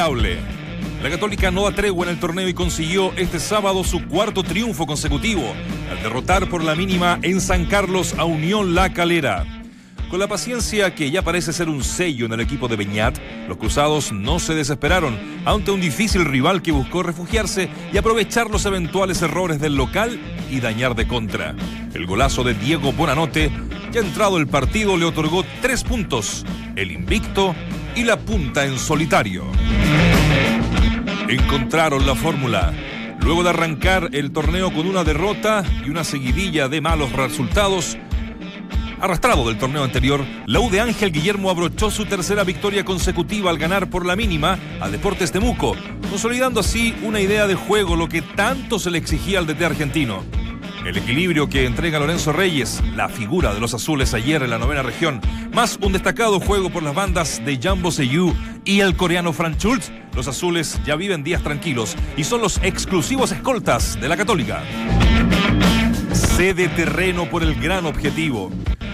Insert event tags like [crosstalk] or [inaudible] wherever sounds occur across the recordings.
La Católica no da tregua en el torneo y consiguió este sábado su cuarto triunfo consecutivo al derrotar por la mínima en San Carlos a Unión La Calera. Con la paciencia que ya parece ser un sello en el equipo de Beñat, los cruzados no se desesperaron ante un difícil rival que buscó refugiarse y aprovechar los eventuales errores del local y dañar de contra. El golazo de Diego Bonanote, ya entrado el partido, le otorgó tres puntos, el invicto y la punta en solitario. Encontraron la fórmula. Luego de arrancar el torneo con una derrota y una seguidilla de malos resultados, Arrastrado del torneo anterior, la U de Ángel Guillermo abrochó su tercera victoria consecutiva al ganar por la mínima a Deportes Temuco, consolidando así una idea de juego lo que tanto se le exigía al DT argentino. El equilibrio que entrega Lorenzo Reyes, la figura de los azules ayer en la novena región, más un destacado juego por las bandas de Jambo Seyou y el coreano Frank Schultz, los azules ya viven días tranquilos y son los exclusivos escoltas de la Católica. Cede terreno por el gran objetivo.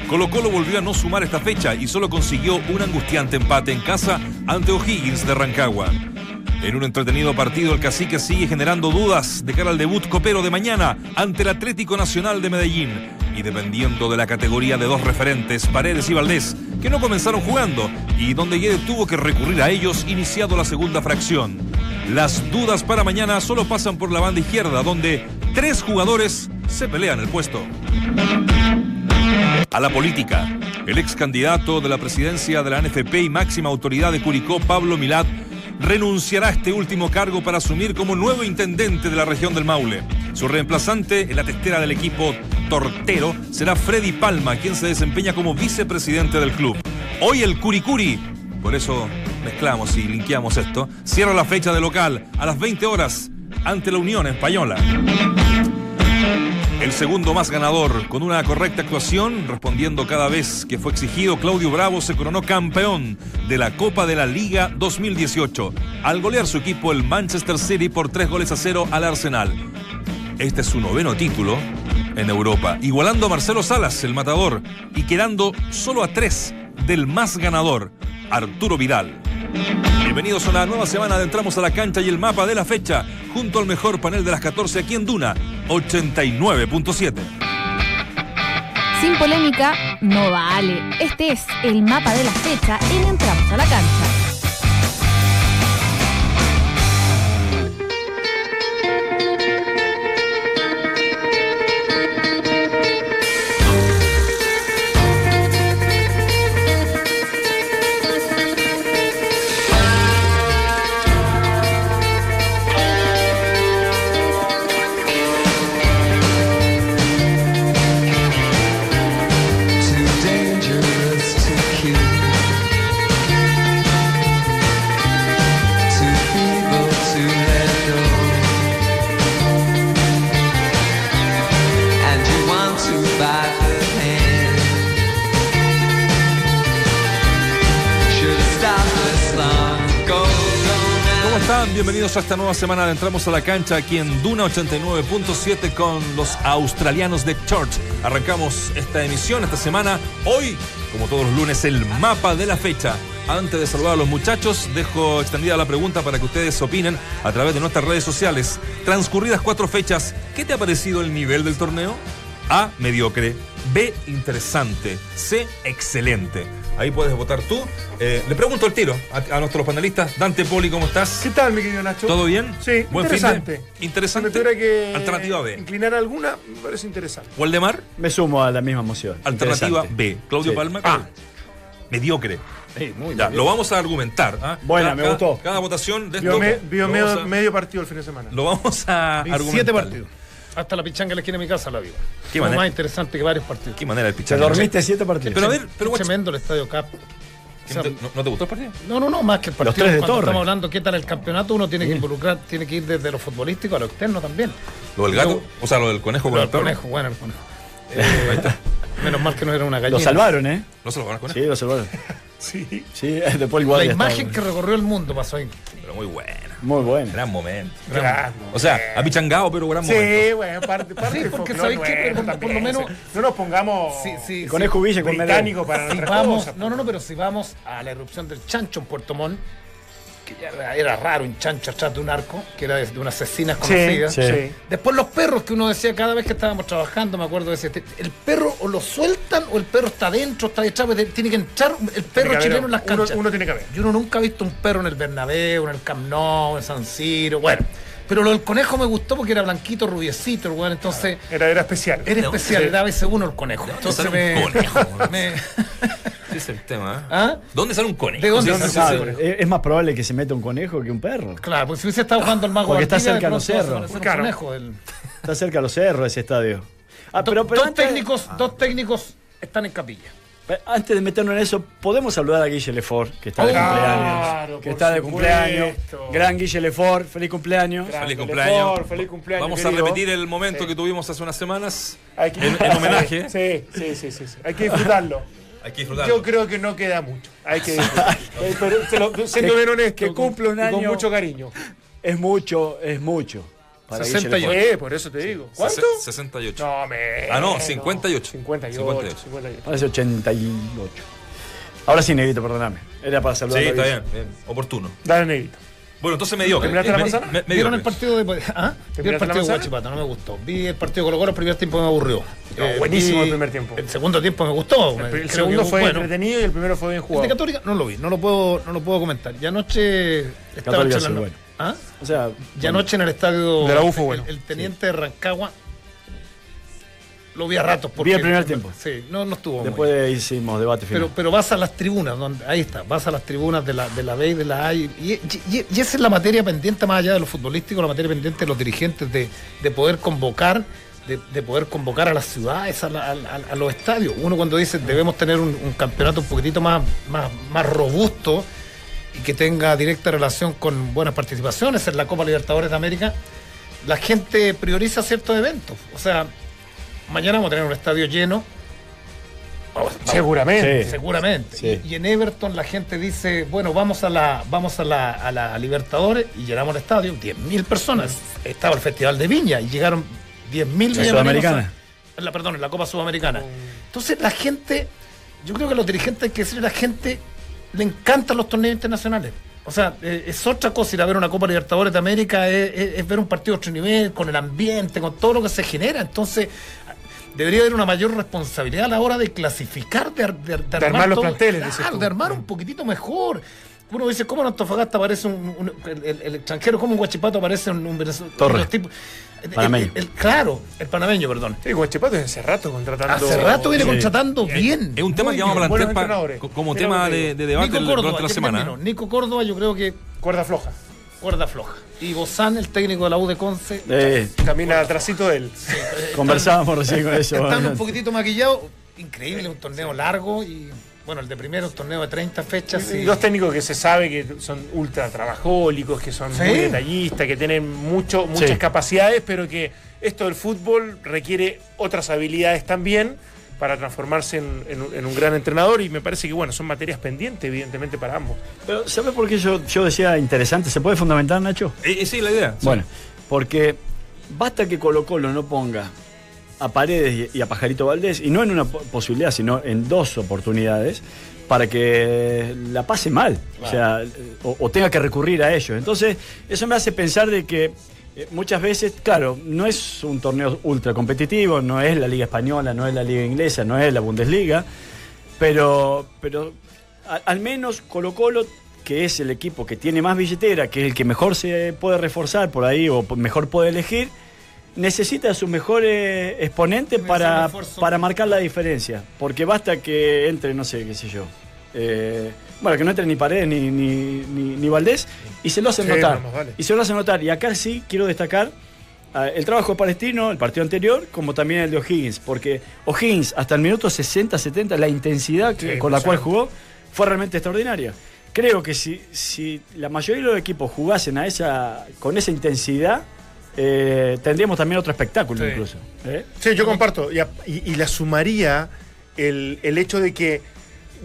Colo Colo volvió a no sumar esta fecha y solo consiguió un angustiante empate en casa ante O'Higgins de Rancagua. En un entretenido partido, el cacique sigue generando dudas de cara al debut copero de mañana ante el Atlético Nacional de Medellín. Y dependiendo de la categoría de dos referentes, Paredes y Valdés, que no comenzaron jugando y donde Guede tuvo que recurrir a ellos iniciado la segunda fracción. Las dudas para mañana solo pasan por la banda izquierda, donde tres jugadores se pelean el puesto a la política. El ex candidato de la presidencia de la NFP y máxima autoridad de Curicó, Pablo Milad, renunciará a este último cargo para asumir como nuevo intendente de la región del Maule. Su reemplazante en la testera del equipo tortero será Freddy Palma, quien se desempeña como vicepresidente del club. Hoy el Curicuri, por eso mezclamos y linkeamos esto, cierra la fecha de local a las 20 horas ante la Unión Española. El segundo más ganador, con una correcta actuación, respondiendo cada vez que fue exigido, Claudio Bravo se coronó campeón de la Copa de la Liga 2018, al golear su equipo el Manchester City por tres goles a cero al Arsenal. Este es su noveno título en Europa, igualando a Marcelo Salas, el matador, y quedando solo a tres del más ganador, Arturo Vidal. Bienvenidos a una nueva semana de Entramos a la Cancha y el mapa de la fecha, junto al mejor panel de las 14 aquí en Duna, 89.7. Sin polémica, no vale. Este es el mapa de la fecha en Entramos a la Cancha. Bienvenidos a esta nueva semana Entramos a la Cancha aquí en Duna 89.7 con los australianos de Church. Arrancamos esta emisión esta semana. Hoy, como todos los lunes, el mapa de la fecha. Antes de saludar a los muchachos, dejo extendida la pregunta para que ustedes opinen a través de nuestras redes sociales. Transcurridas cuatro fechas, ¿qué te ha parecido el nivel del torneo? A, mediocre. B, interesante. C, excelente. Ahí puedes votar tú. Eh, le pregunto el tiro a, nuestros panelistas. Dante Poli, ¿cómo estás? ¿Qué tal, mi querido Nacho? ¿Todo bien? Sí, Buen interesante. Interesante. Si me que Alternativa B. inclinar alguna, me parece interesante. ¿Waldemar? Me sumo a la misma moción. Alternativa B. Claudio Palma. Ah. Mediocre. Sí, muy ya, lo vamos a argumentar. ¿ah? Buena, me gustó. Cada votación de esto. Vio, medio, medio, partido el fin de semana. Lo vamos a argumentar. Siete partidos. Hasta la pichanga en la esquina de mi casa la vivo. Qué manera. más interesante que varios partidos. Qué manera el pichanga. Te dormiste siete partidos. Pero a ver, pero tremendo el estadio Cap. ¿no, te gustó el partido? No, no, no, más que el partido. Los tres de Cuando estamos hablando qué tal el campeonato, uno tiene que involucrar, tiene que ir desde lo futbolístico a lo externo también. ¿Lo del gato? o sea, lo del conejo con el conejo, bueno, el conejo. Eh, [laughs] ahí está. Menos mal que no era una gallina. Lo salvaron, ¿eh? ¿Lo salvaron conejo? Sí, lo salvaron. Sí. Sí, [laughs] después igual. La imagen que recorrió el mundo pasó ahí. muy buena. Muy bueno. Gran momento. Gran O sea, ha pichangado, pero gran momento. Sí, bueno, parte, parte Sí, porque ¿sabéis qué? nuestro Por- por lo menos- no nos pongamos Sí, sí, Villa con Medellín. británicos para si nuestras vamos, cosas. no, no, no, pero si vamos a la erupción del chancho en Puerto Montt, que ya era, era raro un chancho atrás de un arco, que era de, de una asesina Sí, conocida. sí. sí. Después los perros que uno decía cada vez que estábamos trabajando, me acuerdo de ese. El perro o lo sueltan o el perro está adentro, está detrás, porque tiene que entrar el perro haber- chileno en las canchas. Uno, tiene que ver. Yo uno nunca he visto un perro en el Bernabéu, en el Camp Nou, en San Siro, bueno. Pero lo del conejo me gustó porque era blanquito, rubiecito, el weón, entonces Era, era especial. era especial, Sí. era a veces uno el conejo. Entonces sale me, un conejo, [laughs] me- es el tema. ¿eh? ¿Ah? ¿Dónde sale un conejo? ¿De dónde Sí, sale conejo? Es es más probable que se meta un conejo que un perro. Claro, pues si hubiese estado jugando el mago Porque está cerca de de los cerros. a Claro. conejo, el- Está cerca de los cerros ese estadio. Ah, pero, Do- pero dos, antes, técnicos, dos técnicos están en capilla. Antes de meternos en eso, podemos saludar a Guille Lefort, que está de Claro, cumpleaños. Que por está de cumpleaños. supuesto. Gran Guille Lefort, feliz cumpleaños. Feliz cumpleaños. Lefort, feliz cumpleaños, Vamos querido. a repetir el momento Sí. que tuvimos hace unas semanas Hay que- en, en homenaje. Sí, sí, sí, sí, sí. Hay que disfrutarlo. Hay que disfrutarlo. Yo creo que no queda mucho. Hay que disfrutarlo. [laughs] Eh, pero se lo- siendo Que- bien honesto, que cumple un y con año. mucho cariño. Es mucho, es mucho. Para Guille 68. Lefort. Eh, por eso te digo. ¿Cuánto? 68. No, me. Ah, no, 58. 58. 58. 58. Parece 88. Ahora sí, Negrito, perdóname. Era para saludar Sí, está bien, bien. Oportuno. Dale, negrito. Bueno, entonces mediocre. ¿Terminaste la Me- manzana? me- ¿Vieron el partido de ¿Ah? Vi el ¿Terminaste la partido de? Guachipato, no me gustó. Vi el partido de Colo Colo, el primer tiempo me aburrió. No, buenísimo el primer tiempo. El segundo tiempo me gustó. El, me- el segundo fue bueno. entretenido y el primero fue bien El de jugado. Católica no lo vi, no lo puedo, no lo puedo comentar. Y anoche estaba Católica sí, charlando- bueno. ¿Ah? O sea, Y anoche en el estadio De la U fue bueno. el, el teniente de Rancagua lo vi a ratos. Vi el primer tiempo. Sí, no, no estuvo muy después hicimos debate final. Pero, pero vas a las tribunas, donde, ahí está, vas a las tribunas de la, de la B y de la A. Y, y- y- y esa es la materia pendiente, más allá de lo futbolístico, la materia pendiente de los dirigentes, de, de poder convocar, de, de poder convocar a las ciudades, a, la- a- a los estadios. Uno cuando dice debemos tener un, un campeonato un poquitito más, más, más robusto y que tenga directa relación con buenas participaciones en la Copa Libertadores de América, la gente prioriza ciertos eventos. O sea, mañana vamos a tener un estadio lleno. Vamos- vamos- Seguramente. Sí. Seguramente. Sí. Y, y en Everton la gente dice, bueno, vamos a la, vamos a la, a la Libertadores y llenamos el estadio, 10.000 personas. Estaba el Festival de Viña y llegaron 10.000 La villanos Sudamericana. a- La, perdón, en la Copa Sudamericana. Entonces la gente, yo creo que los dirigentes hay que decirle a la gente, le encantan los torneos internacionales. O sea, eh, es otra cosa ir a ver una Copa Libertadores de América, es, es- es ver un partido de otro nivel, con el ambiente, con todo lo que se genera. Entonces, debería haber una mayor responsabilidad a la hora de clasificar, de, ar- de- de armar los todo. planteles, Claro, de armar un poquito mejor. Uno dice, ¿cómo en Antofagasta aparece un, un- el, el- el extranjero? ¿Cómo en Guachipato aparece un, un venezolano? Torres. Panameño. el- el- claro, el panameño, perdón. Sí, Guachipato hace rato contratando. Hace rato viene Sí. contratando bien. Es un tema Muy que vamos a plantear como Mira tema de, debate Nico el- Córdoba, durante la semana. termino. Nico Córdoba, yo creo que Cuerda floja. cuerda floja. Y Bozán, el técnico de la U de Conce, Eh, Camina atrásito de él. conversábamos recién con [laughs] eso. están un poquitito maquillados. Increíble, un torneo largo y bueno, el de primero, un torneo de 30 fechas. Y y- Dos técnicos que se sabe que son ultra trabajólicos, que son Sí. muy detallistas, que tienen mucho, muchas Sí. capacidades, pero que esto del fútbol requiere otras habilidades también para transformarse en, en un- en un gran entrenador y me parece que bueno, son materias pendientes evidentemente para ambos. Pero, ¿sabes por qué yo, yo decía interesante? ¿Se puede fundamentar, Nacho? Eh, eh, sí, la idea. Bueno, porque basta que Colo Colo no ponga a Paredes y a Pajarito Valdés, y no en una po- posibilidad, sino en dos oportunidades, para que la pase mal, o sea, o, o tenga que recurrir a ellos. Entonces, eso me hace pensar de que eh, muchas veces, claro, no es un torneo ultra competitivo, no es la Liga Española, no es la Liga Inglesa, no es la Bundesliga, pero, pero a- al menos Colo Colo, que es el equipo que tiene más billetera, que es el que mejor se puede reforzar por ahí o mejor puede elegir, necesita a su mejor eh, exponente Es un para, para marcar la diferencia. Porque basta que entre, no sé, qué sé yo. eh, bueno, que no entre ni Paredes ni, ni, ni, ni Valdés y se lo hacen Sí, notar. vamos, vale. Y se lo hacen notar. Y acá sí quiero destacar ah, el trabajo de Palestino, el partido anterior, como también el de O'Higgins. Porque O'Higgins, hasta el minuto 60-70, la intensidad que- Sí, con la cual jugó fue realmente extraordinaria. Creo que si, si la mayoría de los equipos jugasen a esa, con esa intensidad, eh, tendríamos también otro espectáculo Sí. incluso. ¿eh? Sí, yo comparto. Y, a- y- y la sumaría el, el hecho de que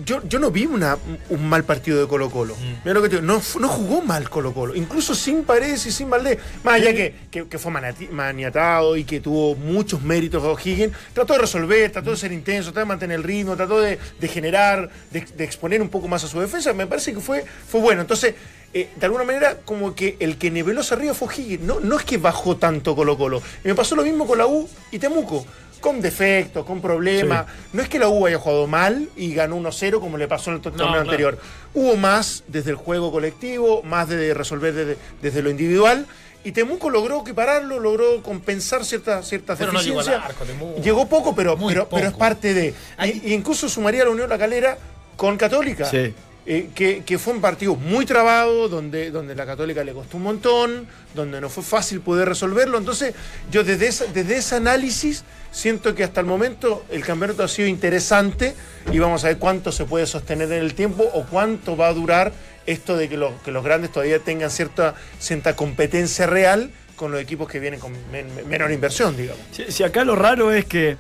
yo, yo no vi una, un mal partido de Colo Colo. Mira lo que te digo, no, no jugó mal Colo Colo, incluso sin Paredes y sin Valdés. Más allá que, que, que fue maniatado y que tuvo muchos méritos O'Higgins, trató de resolver, trató de ser intenso, trató de mantener el ritmo, trató de, de generar, de, de exponer un poco más a su defensa. Me parece que fue, fue bueno. Entonces, eh, de alguna manera, como que el que niveló hacia arriba fue O'Higgins. No, no es que bajó tanto Colo Colo. Y me pasó lo mismo con la U y Temuco. Con defectos, con problemas. No es que la U haya jugado mal y ganó 1-0 como le pasó en el torneo anterior. Hubo más desde el juego colectivo, más de resolver desde, desde lo individual. Y Temuco logró equipararlo, logró compensar ciertas ciertas Pero no deficiencias. arco, Temuco. Llegó poco, pero, pero, pero es parte de. Hay- Y, y incluso sumaría la Unión La Calera con Católica. Sí. Eh, que, fue un partido muy trabado, donde, donde la Católica le costó un montón, donde no fue fácil poder resolverlo. Entonces, yo desde, desde ese análisis siento que hasta el momento el campeonato ha sido interesante y vamos a ver cuánto se puede sostener en el tiempo o cuánto va a durar esto de que, los- que los grandes todavía tengan cierta, cierta competencia real con los equipos que vienen con men- menor inversión, digamos. Si, acá lo raro es que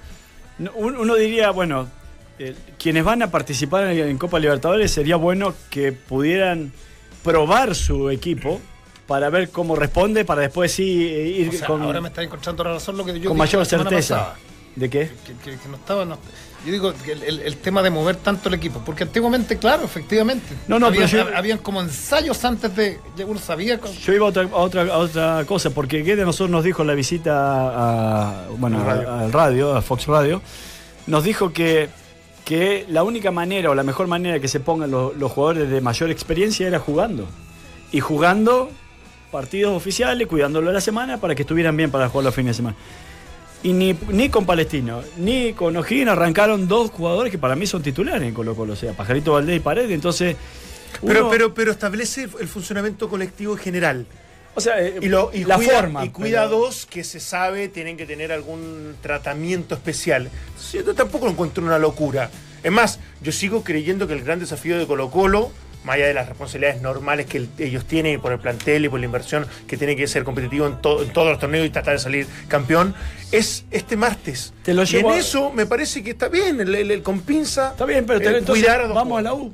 no- un- uno diría, bueno, eh, quienes van a participar en, Copa Libertadores sería bueno que pudieran probar su equipo para ver cómo responde, para después sí eh, ir O sea, con, ahora me está encontrando la razón lo que yo con mayor certeza. pasada. ¿De qué? que, que- que no estaba. no- yo digo que el, tema de mover tanto el equipo, porque antiguamente, claro, efectivamente. No, no, pero yo- habían como ensayos antes de. Ya uno sabía. con- Yo iba a otra, a otra, a otra cosa, porque Guede nosotros nos dijo en la visita a, bueno, radio. al radio, a Fox Radio, nos dijo que, que la única manera o la mejor manera que se pongan los, los jugadores de mayor experiencia era jugando. Y jugando partidos oficiales, cuidándolo de la semana para que estuvieran bien para jugar los fines de semana. Y ni, ni con Palestino, ni con O'Higgins arrancaron dos jugadores que para mí son titulares en Colo Colo, o sea, Pajarito Valdés y Paredes, entonces... Pero, pero, pero establece el funcionamiento colectivo en general. O sea, eh, Y, lo, y la cuida, forma. y pero- cuida dos que se sabe tienen que tener algún tratamiento especial. Entonces, yo tampoco lo encuentro una locura. Es más, yo sigo creyendo que el gran desafío de Colo Colo, más allá de las responsabilidades normales que el- ellos tienen por el plantel y por la inversión que tiene que ser competitivo en, to- en todos los torneos y tratar de salir campeón, es este martes. Te lo y llevo en a- eso me parece que está bien, el, el- el con pinza. Está bien, pero te- entonces cuidar a dos vamos a la. U.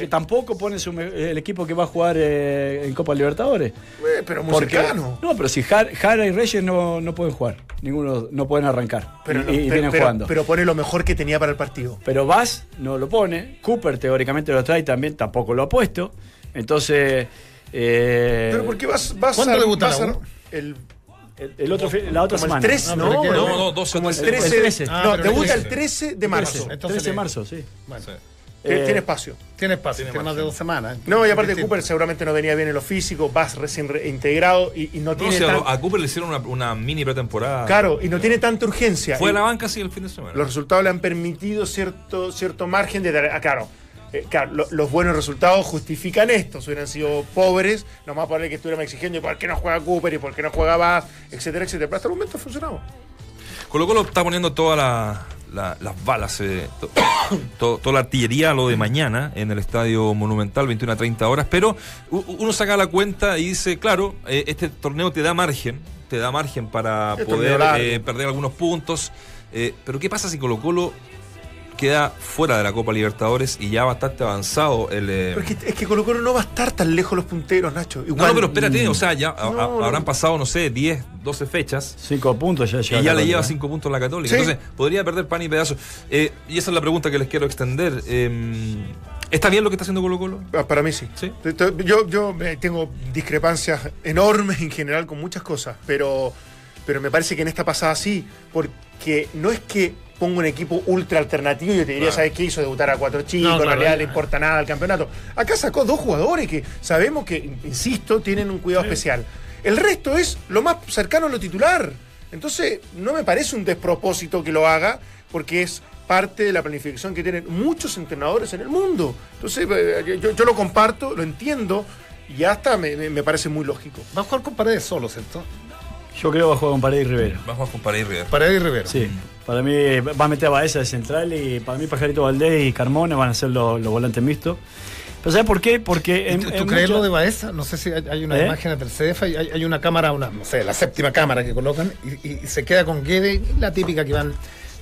Que tampoco pone su el equipo que va a jugar eh, en Copa Libertadores. Eh, pero muy Porque- cercano. No, pero si Jar- Jara y Reyes no, no pueden jugar. Ninguno no pueden arrancar. Pero, y, no, y pero- vienen pero- jugando. pero pone lo mejor que tenía para el partido. Pero Vaz no lo pone. Cooper teóricamente lo trae también, tampoco lo ha puesto. Entonces. eh, Pero porque vas, vas ¿Cuándo vas la a- U? el el, el otro, la otra como semana. el 13, No, ¿no? No, No, no, 12 como el 13. 13. El 13. Ah, no, debuta el el 13 de marzo. 13, Entonces 13 de marzo, sí. Bueno, Sí. Tiene- Eh, tiene espacio. tiene espacio, Tiene tiene más de dos semanas. No, y aparte. Cooper seguramente no venía bien en lo físico, vas recién re- integrado y, y no No, tiene si a, tan- a Cooper le hicieron una, una mini pretemporada. claro, y no tiene tanta urgencia. Fue a la banca sí el fin de semana. Los resultados le han permitido cierto, cierto margen de dar- ah, claro. eh, claro, lo- los buenos resultados justifican esto. Si hubieran sido pobres, nomás por el que estuviéramos exigiendo, ¿y por qué no juega Cooper? ¿Y por qué no juega Bass? Etcétera, etcétera. Pero hasta el momento ha funcionado. Colo Colo está poniendo todas la- la- las balas, eh, to- [coughs] to- toda la artillería lo de mañana en el Estadio Monumental, 21 a 30 horas, pero uno saca la cuenta y dice, claro, eh, este torneo te da margen, te da margen para poder eh, perder algunos puntos, pero ¿qué pasa si Colo Colo queda fuera de la Copa Libertadores y ya bastante avanzado el... eh, Pero es que, es que Colo Colo no va a estar tan lejos los punteros, Nacho. no, Igual, no, pero espérate, o sea, ya a- a- habrán pasado, no sé, 10, 12 fechas Cinco puntos ya Y ya le lleva cinco puntos a la Católica. Sí. Entonces, podría perder pan y pedazo. Eh, y esa es la pregunta que les quiero extender. Eh, ¿Está bien lo que está haciendo Colo Colo? Ah, Para mí sí. Sí. Yo, yo eh, tengo discrepancias enormes en general con muchas cosas, pero, pero me parece que en esta pasada sí, porque no es que ponga un equipo ultra alternativo y yo te diría, Claro. ¿sabes qué? Hizo debutar a cuatro chicos, No, en claro, realidad ahí- le importa nada al campeonato. Acá sacó dos jugadores que sabemos que, insisto, tienen un cuidado especial. El resto es lo más cercano a lo titular. Entonces, no me parece un despropósito que lo haga, porque es parte de la planificación que tienen muchos entrenadores en el mundo. Entonces, eh, yo, yo lo comparto, lo entiendo, y hasta me, parece muy lógico. Va a jugar con Paredes solo, ¿cierto? Yo creo que va a jugar con Paredes y Rivera. Vamos con Paredes River. Paredes y Rivero. Sí, para mí va a meter a Baeza de central y para mí Pajarito Valdés y Carmona van a ser los, los volantes mixtos. Pero ¿sabes por qué? Porque en, ¿Tú, en crees lo de Baeza? No sé si hay, hay unas ¿Eh? imágenes del CDF, hay, hay una cámara, una, no sé, la séptima cámara que colocan y, y se queda con Guede, la típica que van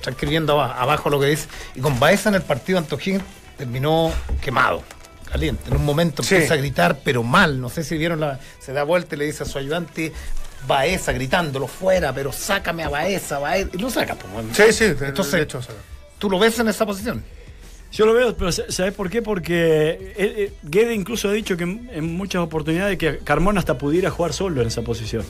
transcribiendo aba- abajo lo que dice, y con Baeza en el partido O'Higgins, terminó quemado, caliente. En un momento Sí. empieza a gritar, pero mal. No sé si vieron la. Se da vuelta y le dice a su ayudante. Baeza gritándolo fuera, pero sácame a Baeza, Baeza. Y lo saca. pues. Sí, sí, de- Entonces, de hecho, ¿tú lo ves en esa posición? Yo lo veo, pero ¿sabes por qué? Porque eh, eh, Guede incluso ha dicho que en, en muchas oportunidades que Carmona hasta pudiera jugar solo en esa posición.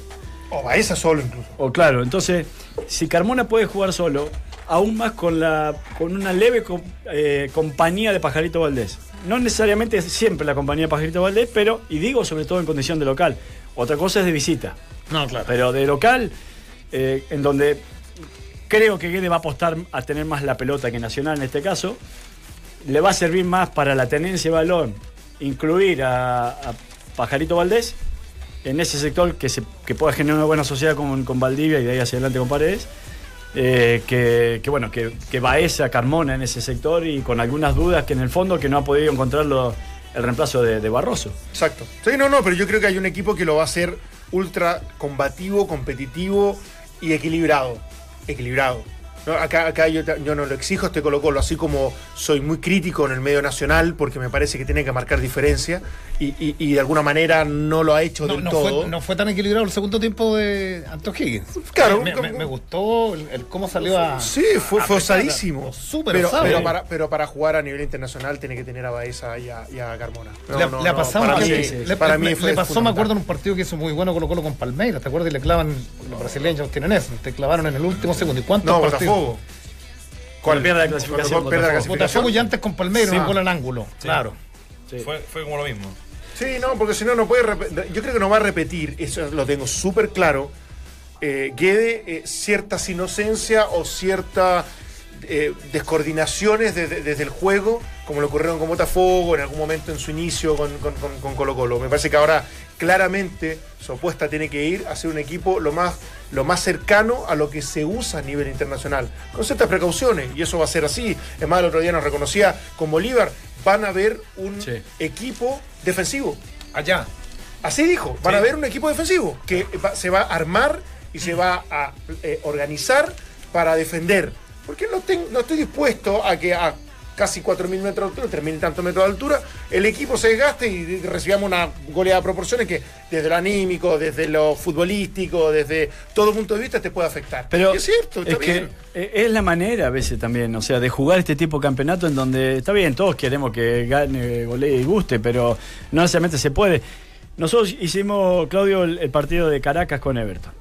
o Baeza solo incluso. O claro, entonces, si Carmona puede jugar solo, aún más con la con una leve co- eh, compañía de Pajarito Valdés. No necesariamente siempre la compañía de Pajarito Valdés, pero, y digo sobre todo en condición de local. Otra cosa es de visita. No, claro. Pero de local, eh, en donde creo que Guede va a apostar a tener más la pelota que Nacional en este caso, le va a servir más para la tenencia de balón, incluir a, Pajarito Valdés en ese sector que, se, que pueda generar una buena sociedad con, con Valdivia y de ahí hacia adelante con Paredes. eh, que, que, bueno, que, que Baeza, Carmona en ese sector y con algunas dudas que en el fondo que no ha podido encontrarlo el reemplazo de, de Barroso. Exacto. Sí, no, no, pero yo creo que hay un equipo que lo va a hacer ultra combativo, competitivo y equilibrado. Equilibrado. No, acá acá yo, yo no lo exijo este Colo Colo, así como soy muy crítico en el medio nacional porque me parece que tiene que marcar diferencia y, y- y de alguna manera no lo ha hecho No, del no todo. fue, no fue tan equilibrado el segundo tiempo de Anto Higgins. Claro, me, como- me- me gustó el, el cómo salió a. Sí, fue, a fue osadísimo. Súper pero, pero, para, pero para jugar a nivel internacional tiene que tener a Baeza y a, y a Carmona. No, le, ha pasado para mí, le, para le- mí fue le pasó, me acuerdo, en un partido que hizo muy bueno Colo Colo con Palmeiras, ¿te acuerdas? Y le clavan, los brasileños tienen eso, te clavaron en el último segundo. ¿Y cuántos partidos? Botafogo. Cuando pierde la clasificación. Pierde la Botafogo. clasificación. Botafogo y antes con Palmeiras, Sí. un gol al ángulo. Claro. Sí. Fue, fue como lo mismo. Sí, no, porque si no, no puede repetir. Yo creo que no va a repetir, eso lo tengo súper claro. Eh, Guede, eh, ciertas inocencia o ciertas eh, descoordinaciones desde, desde el juego, como lo ocurrieron con Botafogo, en algún momento en su inicio con, con- con- con Colo Colo. Me parece que ahora claramente su apuesta tiene que ir a ser un equipo lo más, lo más cercano a lo que se usa a nivel internacional, con ciertas precauciones, y eso va a ser así. Es más, el otro día nos reconocía con Bolívar, van a ver un Sí. equipo defensivo. Allá. Así dijo, van Sí. a ver un equipo defensivo que va- se va a armar y se va a eh, organizar para defender. Porque no, ten- no estoy dispuesto a que a casi 4.000 metros de altura, 3.000 y tantos metros de altura, el equipo se desgaste y recibamos una goleada de proporciones que desde lo anímico, desde lo futbolístico, desde todo punto de vista te puede afectar. Pero es cierto, está es que bien. eh, es la manera a veces también, o sea, de jugar este tipo de campeonato en donde está bien, todos queremos que gane, golee y guste, pero no necesariamente se puede. Nosotros hicimos, Claudio, el, el partido de Caracas con Everton.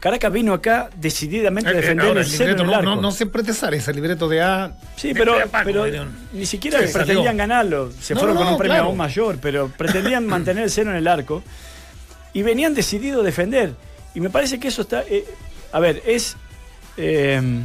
Caracas vino acá decididamente a Eh, eh, defender ahora, el el libreto el no, arco. no, sale ese libreto de A. Sí, pero, de Paco, pero ni siquiera Sí, pretendían salió. ganarlo. Se No, fueron con un premio claro. aún mayor, pero pretendían [coughs] mantener el cero en el arco. Y venían decididos a defender. Y me parece que eso está. eh, a ver, es. eh,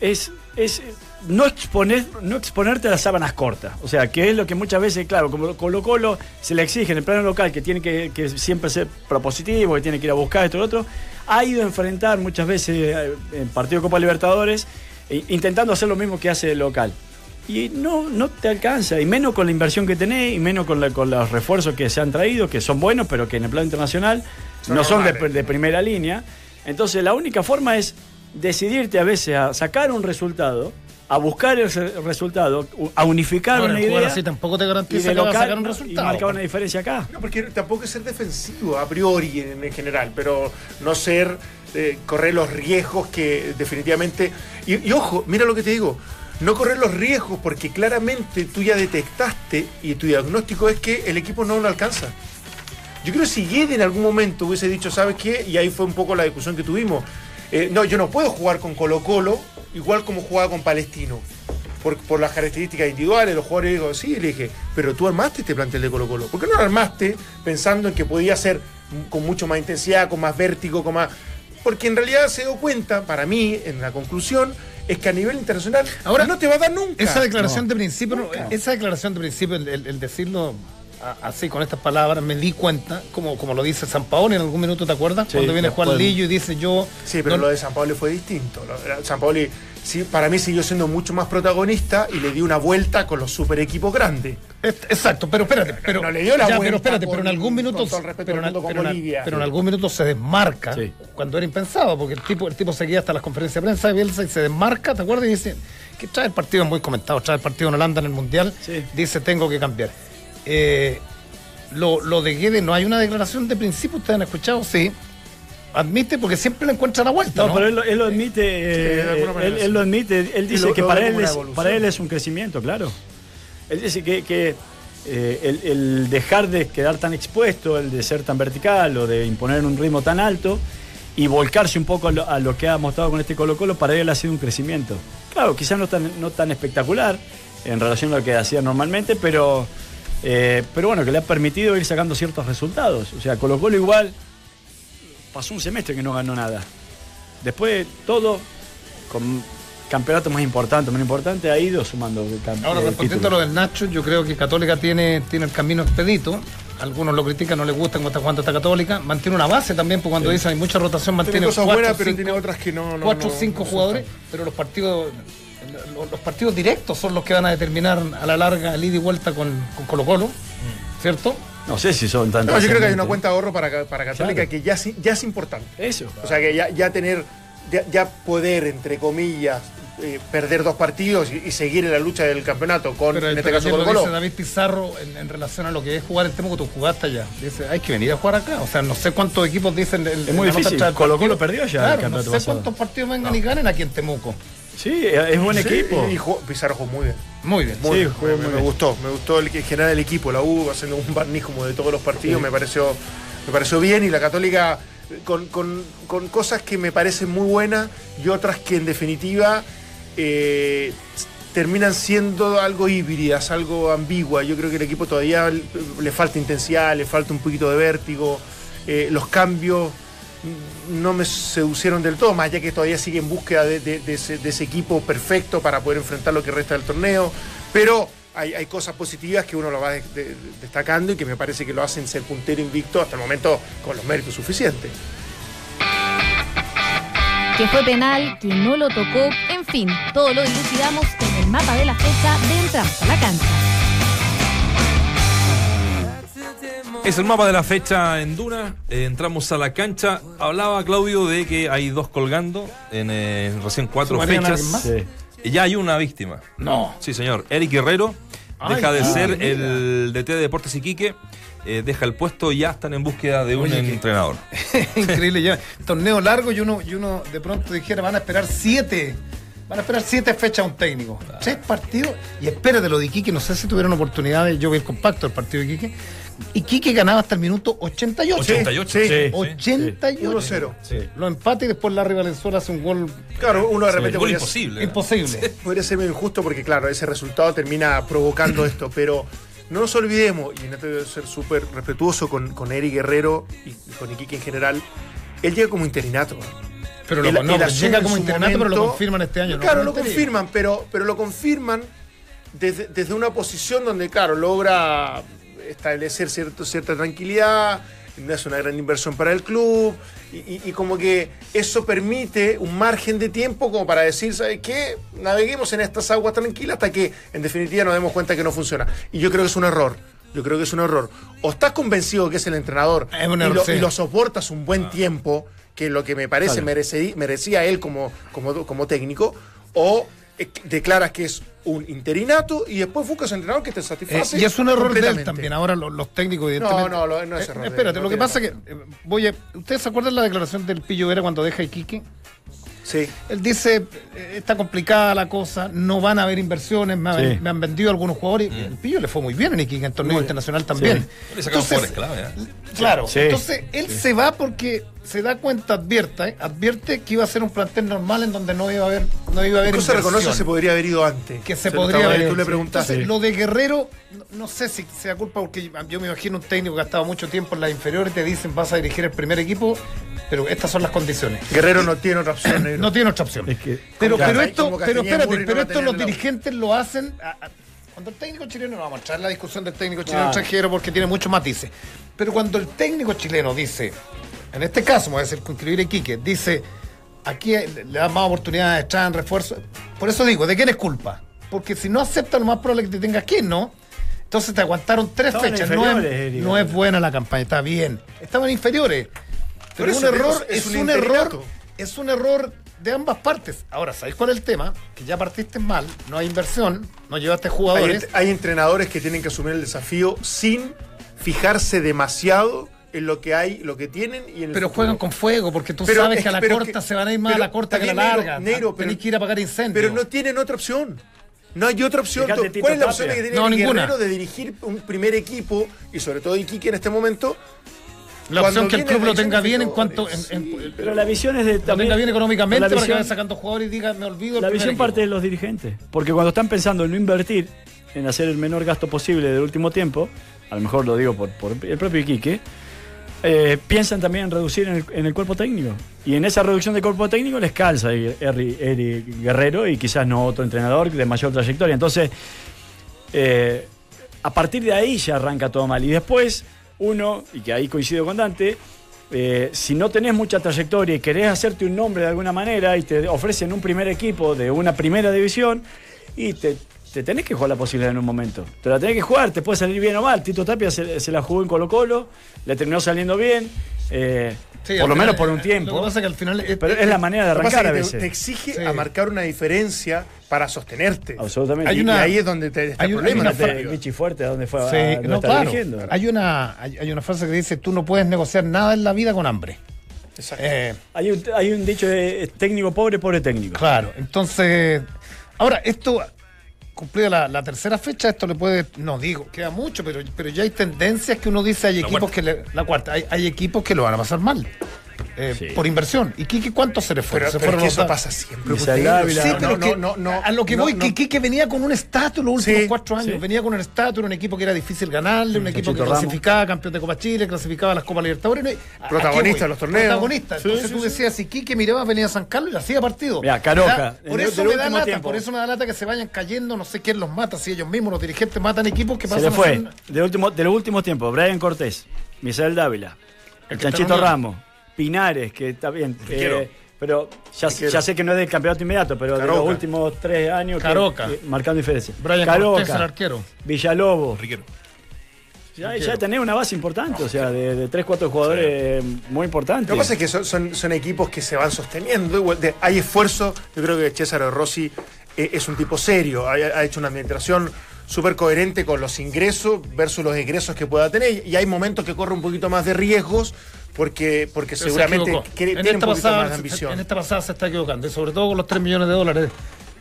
es. es no, exponer, no exponerte a las sábanas cortas. O sea, que es lo que muchas veces, claro, como Colo Colo se le exige en el plano local que tiene que, que siempre ser propositivo, que tiene que ir a buscar esto y lo otro, ha ido a enfrentar muchas veces eh, en partido Copa Libertadores, eh, intentando hacer lo mismo que hace el local. Y no, no te alcanza, y menos con la inversión que tenés, y menos con, la- con los refuerzos que se han traído, que son buenos, pero que en el plano internacional Son no son de, de primera línea. Entonces la única forma es decidirte a veces a sacar un resultado, a buscar el re- resultado, a unificar Bueno, una el idea así tampoco te y garantiza que vas a sacar un y resultado. marcar una diferencia acá. No, porque tampoco es ser defensivo a priori en, en general, pero no ser, eh, correr los riesgos que definitivamente... Y, y ojo, mira lo que te digo, no correr los riesgos porque claramente tú ya detectaste y tu diagnóstico es que el equipo no lo alcanza. Yo creo que si Guede en algún momento hubiese dicho, ¿sabes qué? Y ahí fue un poco la discusión que tuvimos. Eh, no, yo no puedo jugar con Colo Colo igual como jugaba con Palestino. Por, por las características individuales, los jugadores, digo, sí, le dije, pero tú armaste este plantel de Colo Colo. ¿Por qué no lo armaste pensando en que podía ser con mucho más intensidad, con más vértigo, con más... Porque en realidad se dio cuenta, para mí, en la conclusión, es que a nivel internacional Ahora, no te va a dar nunca. Esa declaración de principio, Nunca. esa declaración de principio, el, el- el decirlo así con estas palabras, me di cuenta, como, como lo dice San Paolo en algún minuto, ¿te acuerdas? Sí, Cuando viene Juan. Lillo y dice yo. Sí, pero no- lo de San Pablo fue distinto. San Pablo sí, para mí siguió siendo mucho más protagonista y le dio una vuelta con los super equipos grandes. Es- Exacto, pero espérate, pero no le dio la ya, vuelta pero espérate, con- pero en algún minuto, pero, pero en- Bolivia. pero en algún minuto se desmarca Sí. cuando era impensado, porque el tipo, el tipo seguía hasta las conferencias de prensa de Bielsa y se desmarca, ¿te acuerdas? Y dice, que trae el partido muy comentado, trae el partido en Holanda en el Mundial, Sí. dice tengo que cambiar. Eh, lo, lo de Guedes, no hay una declaración de principio, ustedes han escuchado, sí. Admite porque siempre le encuentra la vuelta. No, No, pero él, lo- él lo admite, eh, de alguna manera él, él lo admite, él dice lo- que lo para él, es, para él es un crecimiento, claro. Él dice que, que, eh, el, el dejar de quedar tan expuesto, el de ser tan vertical o de imponer un ritmo tan alto y volcarse un poco a lo, a lo que ha mostrado con este Colo Colo, para él ha sido un crecimiento. Claro, quizás no tan, no tan espectacular en relación a lo que hacía normalmente, pero, eh, pero bueno, que le ha permitido ir sacando ciertos resultados. O sea, Colo Colo igual pasó un semestre que no ganó nada. Después todo, con campeonatos más importantes, menos importantes, ha ido sumando Ahora, respondiendo a lo del Nacho, yo creo que Católica tiene, tiene el camino expedito. Algunos lo critican, no les gusta cómo está jugando esta Católica. Mantiene una base también, porque cuando dicen hay mucha rotación, Tiene mantiene cosas cuatro, buenas, pero cinco- tiene otras que no. no cuatro o no- cinco no jugadores, pero los partidos los, los partidos directos son los que van a determinar a la larga el ida y vuelta con, con Colo Colo, ¿cierto? No sé si son tan No, yo creo que hay una cuenta de ahorro para, para Católica Claro. que ya, es- ya es importante. Eso. O sea que ya, ya tener, ya, ya poder, entre comillas, eh, perder dos partidos y, y seguir en la lucha del campeonato con, Pero, en este pero caso, ayer Colo lo dice. David Pizarro en, en relación a lo que es jugar en Temuco, tú jugaste allá. Dice, hay que venir a jugar acá. O sea, no sé cuántos equipos dicen. en- Es muy difícil. Colo. Colo perdió ya el Claro, no campeonato sé pasado. cuántos partidos vengan y ganen aquí en Temuco. Sí, es buen Sí, equipo. Y, jugó- Pizarro jugó muy bien. Muy bien. Muy Sí, bien, jugó me, muy me bien. gustó, me gustó el que general el equipo, la U haciendo un barniz como de todos los partidos, me pareció, me pareció bien y la Católica con, con- con cosas que me parecen muy buenas y otras que en definitiva eh, terminan siendo algo híbridas, algo ambiguas. Yo creo que el equipo todavía le, falta intensidad, le falta un poquito de vértigo, eh, los cambios no me seducieron del todo, más ya que todavía sigue en búsqueda de, ese, equipo perfecto para poder enfrentar lo que resta del torneo. Pero hay, cosas positivas que uno lo va de- de- destacando y que me parece que lo hacen ser puntero invicto hasta el momento con los méritos suficientes. que fue penal, que no lo tocó, en fin, todo lo dilucidamos con el mapa de la fecha de entrada a la cancha. Es el mapa de la fecha en Duna. Eh, entramos a la cancha. Hablaba Claudio de que hay dos colgando en eh, recién cuatro ¿Sumarían a fechas. Sí. Y Ya hay una víctima. No. Sí, señor. Eric Guerrero Ay, deja de ser mira. el DT de Deportes Iquique. eh, deja el puesto y ya están en búsqueda de un que- entrenador. [laughs] Increíble, ya. Torneo largo y uno, y uno de pronto dijera, van a esperar siete. Van a esperar siete fechas a un técnico. Tres partidos. Y espérate lo de Iquique, no sé si tuvieron oportunidades, yo vi el compacto del partido de Iquique. Iquique ganaba hasta el minuto 88. 88. sí, sí, sí. 88. 1-0. Sí. Lo empata y después Larry Valenzuela hace un gol Claro, uno de Sí, repente gol podría- imposible. imposible. podría ser medio injusto porque, claro, ese resultado termina provocando [clears throat] esto, pero no nos olvidemos, y en esto debo ser súper respetuoso con, con Eric Guerrero y, y con Iquique en general, él llega como interinato. Pero lo, no, asume llega como su internato, pero lo confirman este año. no Claro, como lo confirman, pero, pero lo confirman desde, desde una posición donde, claro, logra establecer cierto, cierta tranquilidad, no es una gran inversión para el club, y, y- y como que eso permite un margen de tiempo como para decir, ¿sabes qué? Naveguemos en estas aguas tranquilas hasta que en definitiva nos demos cuenta que no funciona. Y yo creo que es un error. Yo creo que es un error. O estás convencido que es el entrenador Es y, error, lo, sí. y lo soportas un buen tiempo, que lo que me parece merece- merecía él como, como, como técnico, o declaras que es un interinato y después buscas un entrenador que te Eh, satisface. y es un error de él también. Ahora los, los técnicos, No, evidentemente. no, lo- no es Eh, error de él, espérate, no lo que pasa es que. eh, voy a- ¿Ustedes se acuerdan la declaración del Pillo Vera cuando deja Iquique? Sí. Él dice, eh, está complicada la cosa, no van a haber inversiones, me, han- Sí. me han vendido algunos jugadores. Mm. El Pillo le fue muy bien en Iquique, en torneo internacional también. Le sacaron Entonces, clave, ¿eh? Claro, Sí. entonces él se va porque se da cuenta, advierta, ¿eh? advierte que iba a ser un plantel normal en donde no iba a haber, no iba a haber Incluso reconoce se podría haber ido antes. que se podría haber Tú le preguntaste. Entonces, lo de Guerrero, no, no sé si sea culpa, porque yo me imagino un técnico que ha estado mucho tiempo en las inferiores, te dicen vas a dirigir el primer equipo, pero estas son las condiciones. Guerrero no tiene otra opción. [coughs] No tiene otra opción. Es que- pero, pero esto, pero espérate, no pero a esto los dirigentes lo hacen. a- a- cuando el técnico chileno, no vamos a entrar en la discusión del técnico chileno Claro. extranjero porque tiene muchos matices. Pero cuando el técnico chileno dice, en este caso, voy a decir, concluir Iquique, dice, aquí le dan más oportunidades, traen refuerzos. Por eso digo, ¿de quién es culpa? Porque si no acepta, lo más probable es que te tengas que ¿no? Entonces te aguantaron tres Estaban fechas. No es, no es buena la campaña, está bien. Estaban inferiores. Pero es un error, es es, un error, es un error de ambas partes. Ahora, ¿sabéis cuál es el tema? Que ya partiste mal, no hay inversión, no llevaste jugadores. hay entrenadores que tienen que asumir el desafío sin fijarse demasiado en lo que hay, lo que tienen y en el Pero futuro. juegan con fuego, porque tú Pero sabes es que a la corta que- se van a ir más a la corta que a la Negro, larga. Negro, Tenés pero- que ir a apagar incendios. Pero no tienen otra opción. No hay otra opción. ¿Cuál es la opción que tiene No, el ninguna. Guerrero de dirigir un primer equipo y sobre todo Iquique en este momento? La cuando opción que el club lo tenga bien en cuanto. en- en- Pero la visión es de lo también. tenga bien económicamente la para que visión- vaya sacando jugadores y diga, me olvido. el La visión equipo". parte de los dirigentes. Porque cuando están pensando en no invertir, en hacer el menor gasto posible del último tiempo, a lo mejor lo digo por, por el propio Iquique, eh, piensan también en reducir en el, en el cuerpo técnico. Y en esa reducción de cuerpo técnico les calza Eri, Eri Guerrero y quizás no otro entrenador de mayor trayectoria. Entonces, eh, a partir de ahí ya arranca todo mal. Y después, uno, y que ahí coincido con Dante, eh, si no tenés mucha trayectoria y querés hacerte un nombre de alguna manera y te ofrecen un primer equipo de una primera división, y te, te tenés que jugar la posibilidad en un momento. Te la tenés que jugar, te puede salir bien o mal. Tito Tapia se, se la jugó en Colo Colo, le terminó saliendo bien, eh, Sí, por lo final, menos por un eh, tiempo. Lo que pasa es que al final. eh, pero es la manera de Lo que pasa arrancar a es que te, veces. te exige Sí. a marcar una diferencia para sostenerte. Absolutamente. Hay Y- una- y ahí es donde te, está hay el problema. ¿a dónde fue? a- Sí, a- no, está claro. dirigiendo? Hay una, hay, hay una frase que dice: tú no puedes negociar nada en la vida con hambre. Exacto. Eh, Hay un, hay un dicho de técnico pobre, pobre técnico. Claro, entonces, ahora esto, cumplida la, la tercera fecha, esto le puede, no digo, queda mucho, pero, pero ya hay tendencias que uno dice, hay equipos que le, la cuarta, hay, hay equipos que lo van a pasar mal. Eh, Sí. por inversión. ¿Y Quique cuánto se le fue? Pero, se pero es fueron que eso pasa siempre. Sí, pero no, que no, no, a lo que no, voy, no. que Quique venía con un estatus los últimos Sí, cuatro años. sí. Venía con un estatus, un equipo que era difícil ganarle, un equipo que Ramos. clasificaba campeón de Copa Chile, clasificaba a las Copas Libertadores. no, ¿a- a Protagonista de los torneos. Protagonista. Sí, Entonces sí, tú sí. decías, si Quique miraba, venía a San Carlos y le hacía partido. Mira, Caroca, Por eso me da lata, tiempo. por eso me da lata que se vayan cayendo, no sé quién los mata, si ellos mismos, los dirigentes matan equipos que Se pasan le a fue. De, último, de los últimos tiempos, Brian Cortés, Misael Dávila, el Chanchito Ramos, Pinares, que está bien. Eh, pero ya, sé que no es del campeonato inmediato, pero de los últimos tres años que- Caroca. que- marcando diferencia. Brian Caroca, Cortés, el arquero. Villalobos. Riquero. Ya, ya tenés una base importante, o sea, de, de tres, cuatro jugadores muy importantes. Lo que pasa es que son, son, son equipos que se van sosteniendo. igual de- hay esfuerzo. Yo creo que César Rossi eh, es un tipo serio. Ha, ha hecho una administración súper coherente con los ingresos versus los egresos que pueda tener. Y hay momentos que corre un poquito más de riesgos porque, porque Pero seguramente quiere- en, tiene un esta poquito pasada, más de se- ambición. en esta pasada se está equivocando, y sobre todo con los 3 millones de dólares.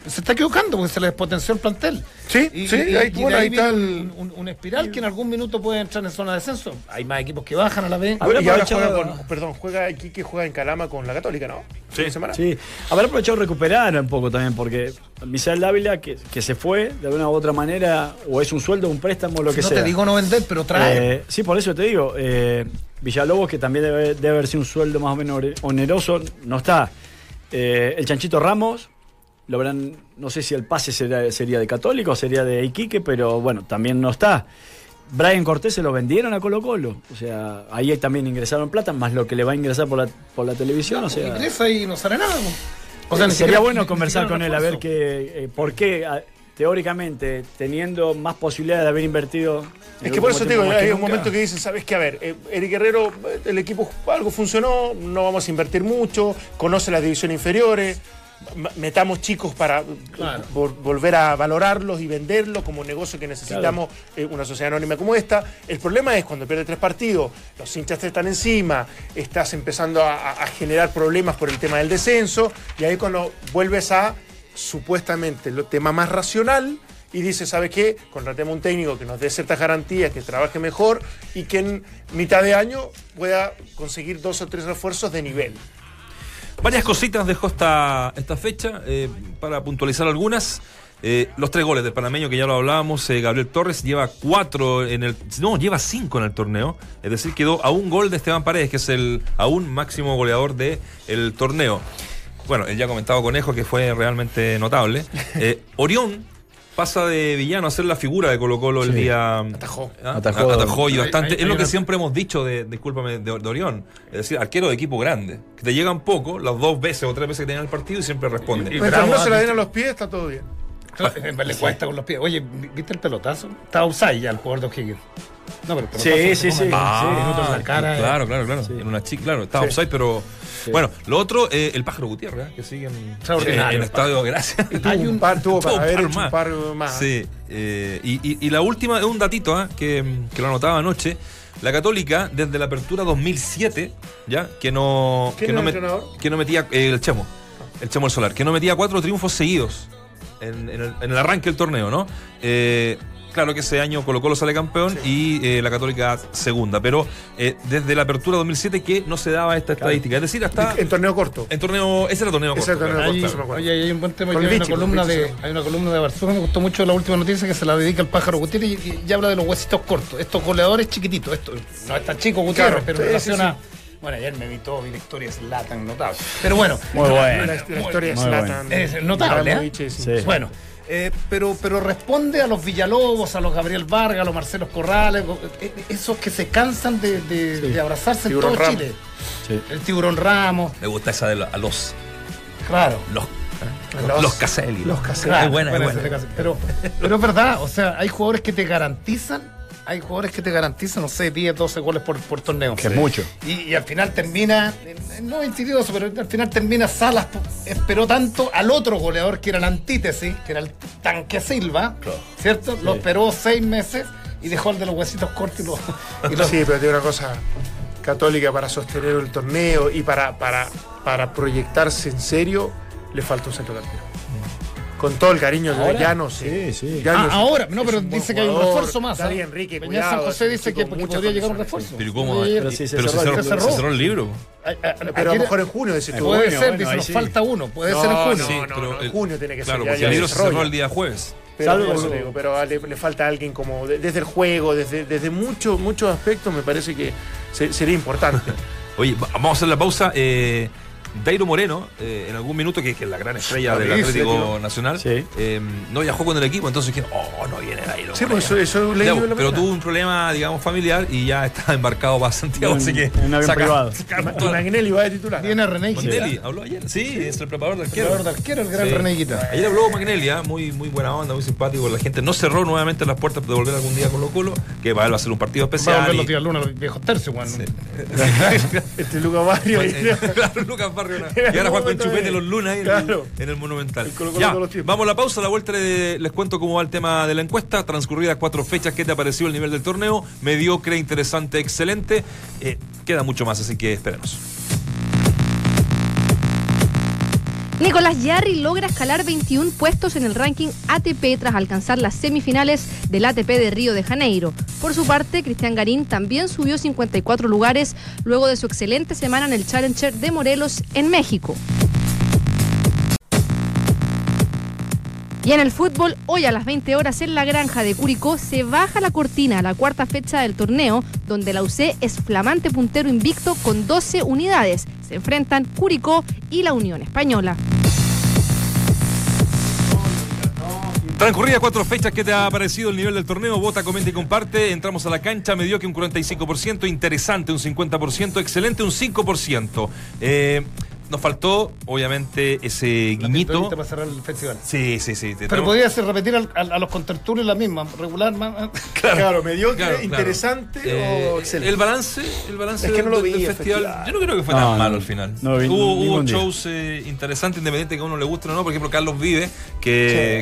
Se está equivocando porque se le despotenció el plantel. Sí, y, sí, y- ahí- y bueno, ahí está el- un, un- un espiral que en algún minuto puede entrar en zona de descenso. Hay más equipos que bajan a la vez. Habrá y ahora aprovechado- juega con, perdón, juega aquí que juega en Calama con la Católica, ¿no? Sí. ¿Fin de semana? Sí, habrá aprovechado recuperar un poco también, porque Misael Dávila, que, que se fue de alguna u otra manera, o es un sueldo, un préstamo, lo que no sea. te digo no vender, pero trae. Eh, sí, por eso te digo. eh, Villalobos, que también debe, debe haber sido un sueldo más o menos oneroso, no está. Eh, el Chanchito Ramos, lo verán, no sé si el pase sería de Católico o sería de Iquique, pero bueno, también no está. Brian Cortés se lo vendieron a Colo Colo. O sea, ahí también ingresaron plata, más lo que le va a ingresar por la, por la televisión. o sea, Ingresa y no sale nada. O sea, ni sería bueno ni conversar con él a ver que, eh, por qué, a- teóricamente, teniendo más posibilidades de haber invertido. Es que por eso te digo, hay que un momento que dicen, ¿sabes qué? A ver, eh, Eric Guerrero, el equipo, algo funcionó, no vamos a invertir mucho, conoce las divisiones inferiores, metamos chicos para Claro. vol- volver a valorarlos y venderlos como un negocio que necesitamos eh, una sociedad anónima como esta. El problema es cuando pierde tres partidos, los hinchas te están encima, estás empezando a, a- a generar problemas por el tema del descenso, y ahí cuando vuelves a supuestamente el tema más racional y dice, ¿sabe qué? Contratemos un técnico que nos dé ciertas garantías, que trabaje mejor y que en mitad de año pueda conseguir dos o tres refuerzos de nivel. Varias cositas dejó esta, esta fecha, eh, para puntualizar algunas. Eh, los tres goles del panameño que ya lo hablábamos, eh, Gabriel Torres lleva cuatro en el. No, lleva cinco en el torneo. Es decir, quedó a un gol de Esteban Paredes, que es el aún máximo goleador del el torneo. Bueno, él ya ha comentado Conejo que fue realmente notable. [laughs] Eh, Orión pasa de villano a ser la figura de Colo Colo el Sí. día. Atajó. Ah, Atajó. Atajó y bastante. hay- es lo que una- siempre hemos dicho de, discúlpame, de, de Orión. Es decir, arquero de equipo grande. Que te llegan poco, las dos veces o tres veces que tienen el partido y siempre responde. Y- Mientras bravo, no se la ah, den a los pies, está todo bien. Le cuesta con los pies. Oye, ¿viste el pelotazo? Está outside ya el jugador de O'Higgins. No, pero el Sí, pelotazo sí, sí. Ah, cinco minutos en la cara. Claro, claro, claro. En una chica, claro, estaba Sí. offside, pero. Bueno, lo otro, eh, el pájaro Gutiérrez, ¿eh? que sigue en, en el estadio Gracias. [laughs] Hay un par, tuvo para haber hecho un más. par más. Sí, eh, y, y- y la última es un datito ¿ah? que, que lo anotaba anoche. La Católica, desde la apertura 2007, ¿ya? Que no, ¿Quién que no, met- que no metía. eh, el Chemo. El Chemo el Solar. Que no metía cuatro triunfos seguidos en, en el, en el arranque del torneo, ¿no? Eh, claro que ese año Colo Colo sale campeón y eh, la Católica segunda. Pero eh, desde la apertura 2007 que no se daba esta estadística. Es decir, hasta. En torneo corto. En torneo. Ese era torneo Ese corto, era torneo claro. Hay, corto, oye, hay un buen tema que hay una Vichy, columna Vichy, de sí. hay una columna de Barzúa me gustó mucho la última noticia que se la dedica al pájaro Gutiérrez y, y- y habla de los huesitos cortos estos goleadores chiquititos esto no es tan chico Gutiérrez Claro, pero sí, relación sí, a bueno ayer me evitó mi victoria Zlatan notable pero bueno Muy La, bueno. la historia de Muy Zlatan. Es notable, ¿eh? Ibrahimovic es Sí. bueno eh, pero, pero responde a los Villalobos, a los Gabriel Vargas, a los Marcelos Corrales, eh, esos que se cansan de, de- Sí. de abrazarse Tiburón en todo Ramos. Chile. Sí. El tiburón Ramos, Me gusta esa de a los. claro. Los, Los- los Caselli. los Caselli. Claro, Es buena, es buena. Pero, pero es verdad, o sea, hay jugadores que te garantizan, hay jugadores que te garantizan, no sé, 10, 12 goles por, por torneo. Que es mucho. Y, y al final termina, no insidioso, pero al final termina Salas, esperó tanto al otro goleador que era la antítesis, que era el tanque Silva, ¿cierto? Lo esperó seis meses y dejó el de los huesitos cortos y lo... [laughs] y lo- Sí, pero tiene una cosa católica para sostener el torneo y para, para, para proyectarse en serio, le falta un centrodelantero. Con todo el cariño de. Llanos. sí. Sí, sí. Llanos Ah, ahora, no, pero dice que hay un refuerzo más. Darío ¿ah? Enrique, Peña cuidado, San José dice que, que podría llegar un refuerzo. Pero ¿cómo? Sí, Pero sí se Pero se cerró cerró, el se cerró. cerró el libro. Pero a lo mejor en junio decís tú. Puede ser, bueno, dice, nos sí. falta uno, puede No, ser en junio. no, Sí, no, pero no, el- junio tiene que ser, Claro, porque el libro se cerró el día jueves. Pero, Salvo- por eso te digo, pero le, le falta alguien como de- desde el juego, desde, desde muchos muchos aspectos, me parece que se- sería importante. [laughs] Oye, va- vamos a hacer la pausa. Eh, Dairo Moreno, eh, en algún minuto, que, que es la gran estrella del Atlético. Nacional, Sí. eh, no viajó con el equipo, entonces dijeron, oh, no viene Dairo. Sí, Moreno". pues eso, eso leí Ya, pero tuvo un problema, digamos, familiar y ya está embarcado para Santiago, En- así que. en un avión privado. Magnelli va de titular. Viene René Guita. habló ayer. Sí, es el preparador del arquero. Jugador de arquero, el gran Sí. René Guita. Ayer habló Magnelli, ¿ah? muy, muy buena onda, muy simpático. La gente no cerró nuevamente las puertas de volver algún día con Colo Colo, que para él va a ser un partido Va a especial. volver los días lunes, los viejos tercios, weón. [laughs] Este Lucas Barrio. [laughs] claro, Lucas Barrio. [laughs] Y [laughs] ahora juega con Chupete los lunes en, Claro. el, en el Monumental. El Colo Colo Ya, todos los tiempos. vamos a la pausa. A la vuelta le- les cuento cómo va el tema de la encuesta. Transcurridas cuatro fechas, ¿qué te ha parecido el nivel del torneo? Mediocre, interesante, excelente. Eh, queda mucho más, así que esperemos. Nicolás Yarri logra escalar 21 puestos en el ranking ATP tras alcanzar las semifinales del ATP de Río de Janeiro. Por su parte, Cristian Garín también subió 54 lugares luego de su excelente semana en el Challenger de Morelos en México. Y en el fútbol, hoy a las 20 horas en la granja de Curicó se baja la cortina a la cuarta fecha del torneo, donde la UC es flamante puntero invicto con 12 unidades. Se enfrentan Curicó y la Unión Española. Transcurridas cuatro fechas, ¿qué te ha parecido el nivel del torneo? Vota, comenta y comparte. Entramos a la cancha, mediocre un 45%, interesante un 50%, excelente un 5%. Eh, nos faltó, obviamente, ese guiñito. para cerrar el festival. Sí, sí, sí. Pero tenemos- podría ser repetir al- al- a, los contertulios la misma, regular más. [laughs] Claro, mediocre, Claro, claro. interesante Eh, o excelente. El balance, el balance Es que no lo del, del vi, el festival, festival. yo no creo que fue No, tan no, malo al final. no vi hubo hubo shows eh, interesantes, independiente que a uno le guste o no. Por ejemplo, Carlos Vive, que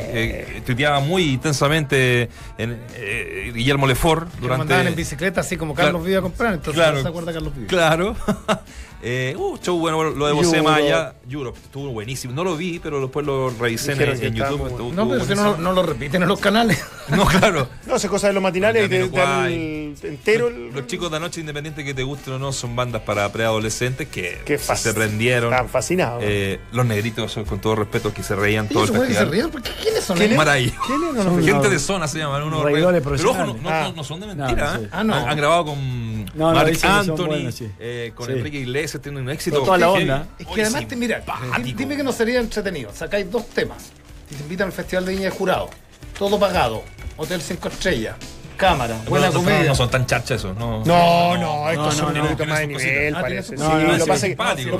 eh, tuiteaba muy intensamente en, eh, Guillermo Lefort Durante... durante. mandaban en bicicleta así como Claro. Carlos Vive a comprar, entonces Claro. no se acuerda Carlos Vive. Claro. [laughs] eh, uh, show bueno, lo de José. Maya, Europe, estuvo buenísimo. No lo vi, pero después lo revisé en, que YouTube. muy estuvo- No, pero si no, no lo repiten en los canales. [laughs] No, claro. No, hace cosas de los matinales y te dan entero. el- Los chicos de anoche, independiente que te gusten o no, son bandas para preadolescentes que que se, prendieron. Están fascinados. Eh, los negritos, son, con todo respeto, que se reían todo ¿Y el que se festival. ¿Quiénes son ¿Quién ellos? Maravilloso. ¿Quiénes no Son nos Gente de zona se llaman. Unos reidores Pero ojo, no, no, Ah. no son de No, mentira. no ¿eh? sé. Ah, no. Han, han grabado con No, no, Marc Anthony, eh, con Sí. Enrique Iglesias, tienen un éxito. Pero toda la onda. Es que además, te, mira, Simpático. dime que no sería entretenido. Sacáis dos temas. Si te invitan al Festival de Viña de Jurado, todo pagado, hotel 5 estrellas, cámara, buena no, no, comedia. no son tan charchas esos. No, No, no, estos no, son un no, poquito tiene más de nivel. Ah, parece. tiene lo, No, lo que pasa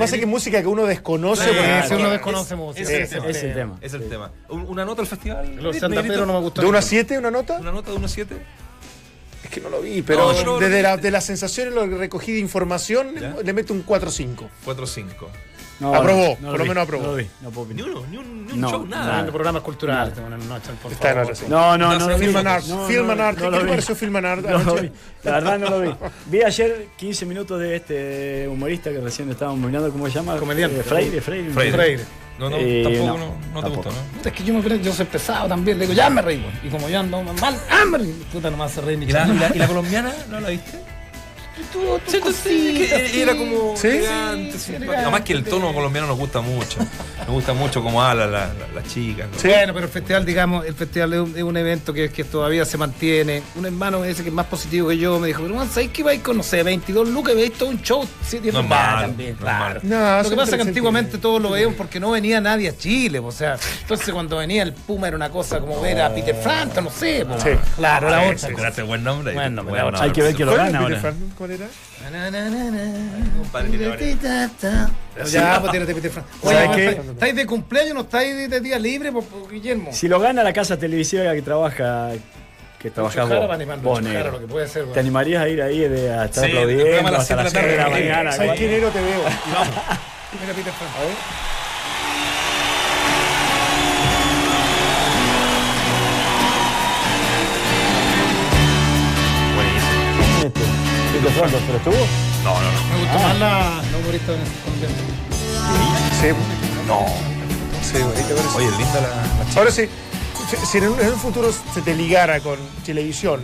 es que es música que uno desconoce. Sí, uno es- desconoce música. es Es el tema. Es el tema. Un- ¿Una nota al festival? Los Negrito? santaperos no me gustó. ¿De 1 a 7 una nota? ¿Una nota de 1 a 7? Que no lo vi, pero No, no, no, desde no. la, de las sensaciones, lo que recogí de información, ¿Ya? le meto un 4-5. 4 5. No, Aprobó, no por lo vi, menos aprobó. No lo vi, no puedo Ni uno, ni un, ni un No, show, nada. nada. Programas culturales, bueno, no, Chan, por Está en otra, sí. No, no, no. No, lo. Film and Art. No, Film no, and Art. no ¿Qué lo te pareció Film and Art No lo. [laughs] La verdad no lo vi. Vi ayer 15 minutos de este humorista que recién estábamos mirando, ¿cómo se llama? Comediante. Eh, Freire, Freire. Freire. Freire. No, no, Eh, tampoco, no, no, no te gusta, ¿no? Es que yo me yo soy pesado también. Le digo, ya me reí. Y como yo ando mal, ¡ah, me reí! Puta, nomás se reí ni ¿Y la, y la- y la colombiana no la viste? Tú, tú, Sí, tú- sí, cositas, que era como ¿Sí? elegante, Sí, elegante. Además que el tono colombiano nos gusta mucho. Nos gusta mucho como habla la, la, la chica. ¿no? Bueno, pero el festival, digamos, el festival es un, es un evento que, que todavía se mantiene. Un hermano ese que es más positivo que yo me dijo, pero man, ¿sabes que vais con, no sé, 22 lucas y veis todo un show? Sí, No es malo, también, no claro. Lo que pasa es que antiguamente todos lo veían porque no venía nadie a Chile, o sea, entonces cuando venía el Puma era una cosa como ver a Peter Frampton, no sé, claro, Ah, otra cosa. ese buen nombre. Buen nombre, Buen otra Hay que ver que lo ¿Cuál gana ahora. ¿Cuál era? Ya, pues tírate Peter Frampton. Oye, ¿Sabes ¿vos qué? estáis- ¿estáis de cumpleaños no estáis de, de día libre, por, por Guillermo? Si lo gana la casa televisiva que trabaja, que vos, vos, negro. lo puede ser. ¿Te animarías a ir ahí de, a estar Sí, aplaudiendo a hasta las siete 6 de la mañana? ¿Sabes? Te veo. [laughs] Mira Peter Frampton. Buenísimo. Frampton, ¿pero estuvo? No, no, no. Me gustó más la, humorista colombiana. Sí. No. Sí, güey, ¿te parece? Oye, linda la, la chica. Ahora sí. si- en un, futuro se te ligara con televisión,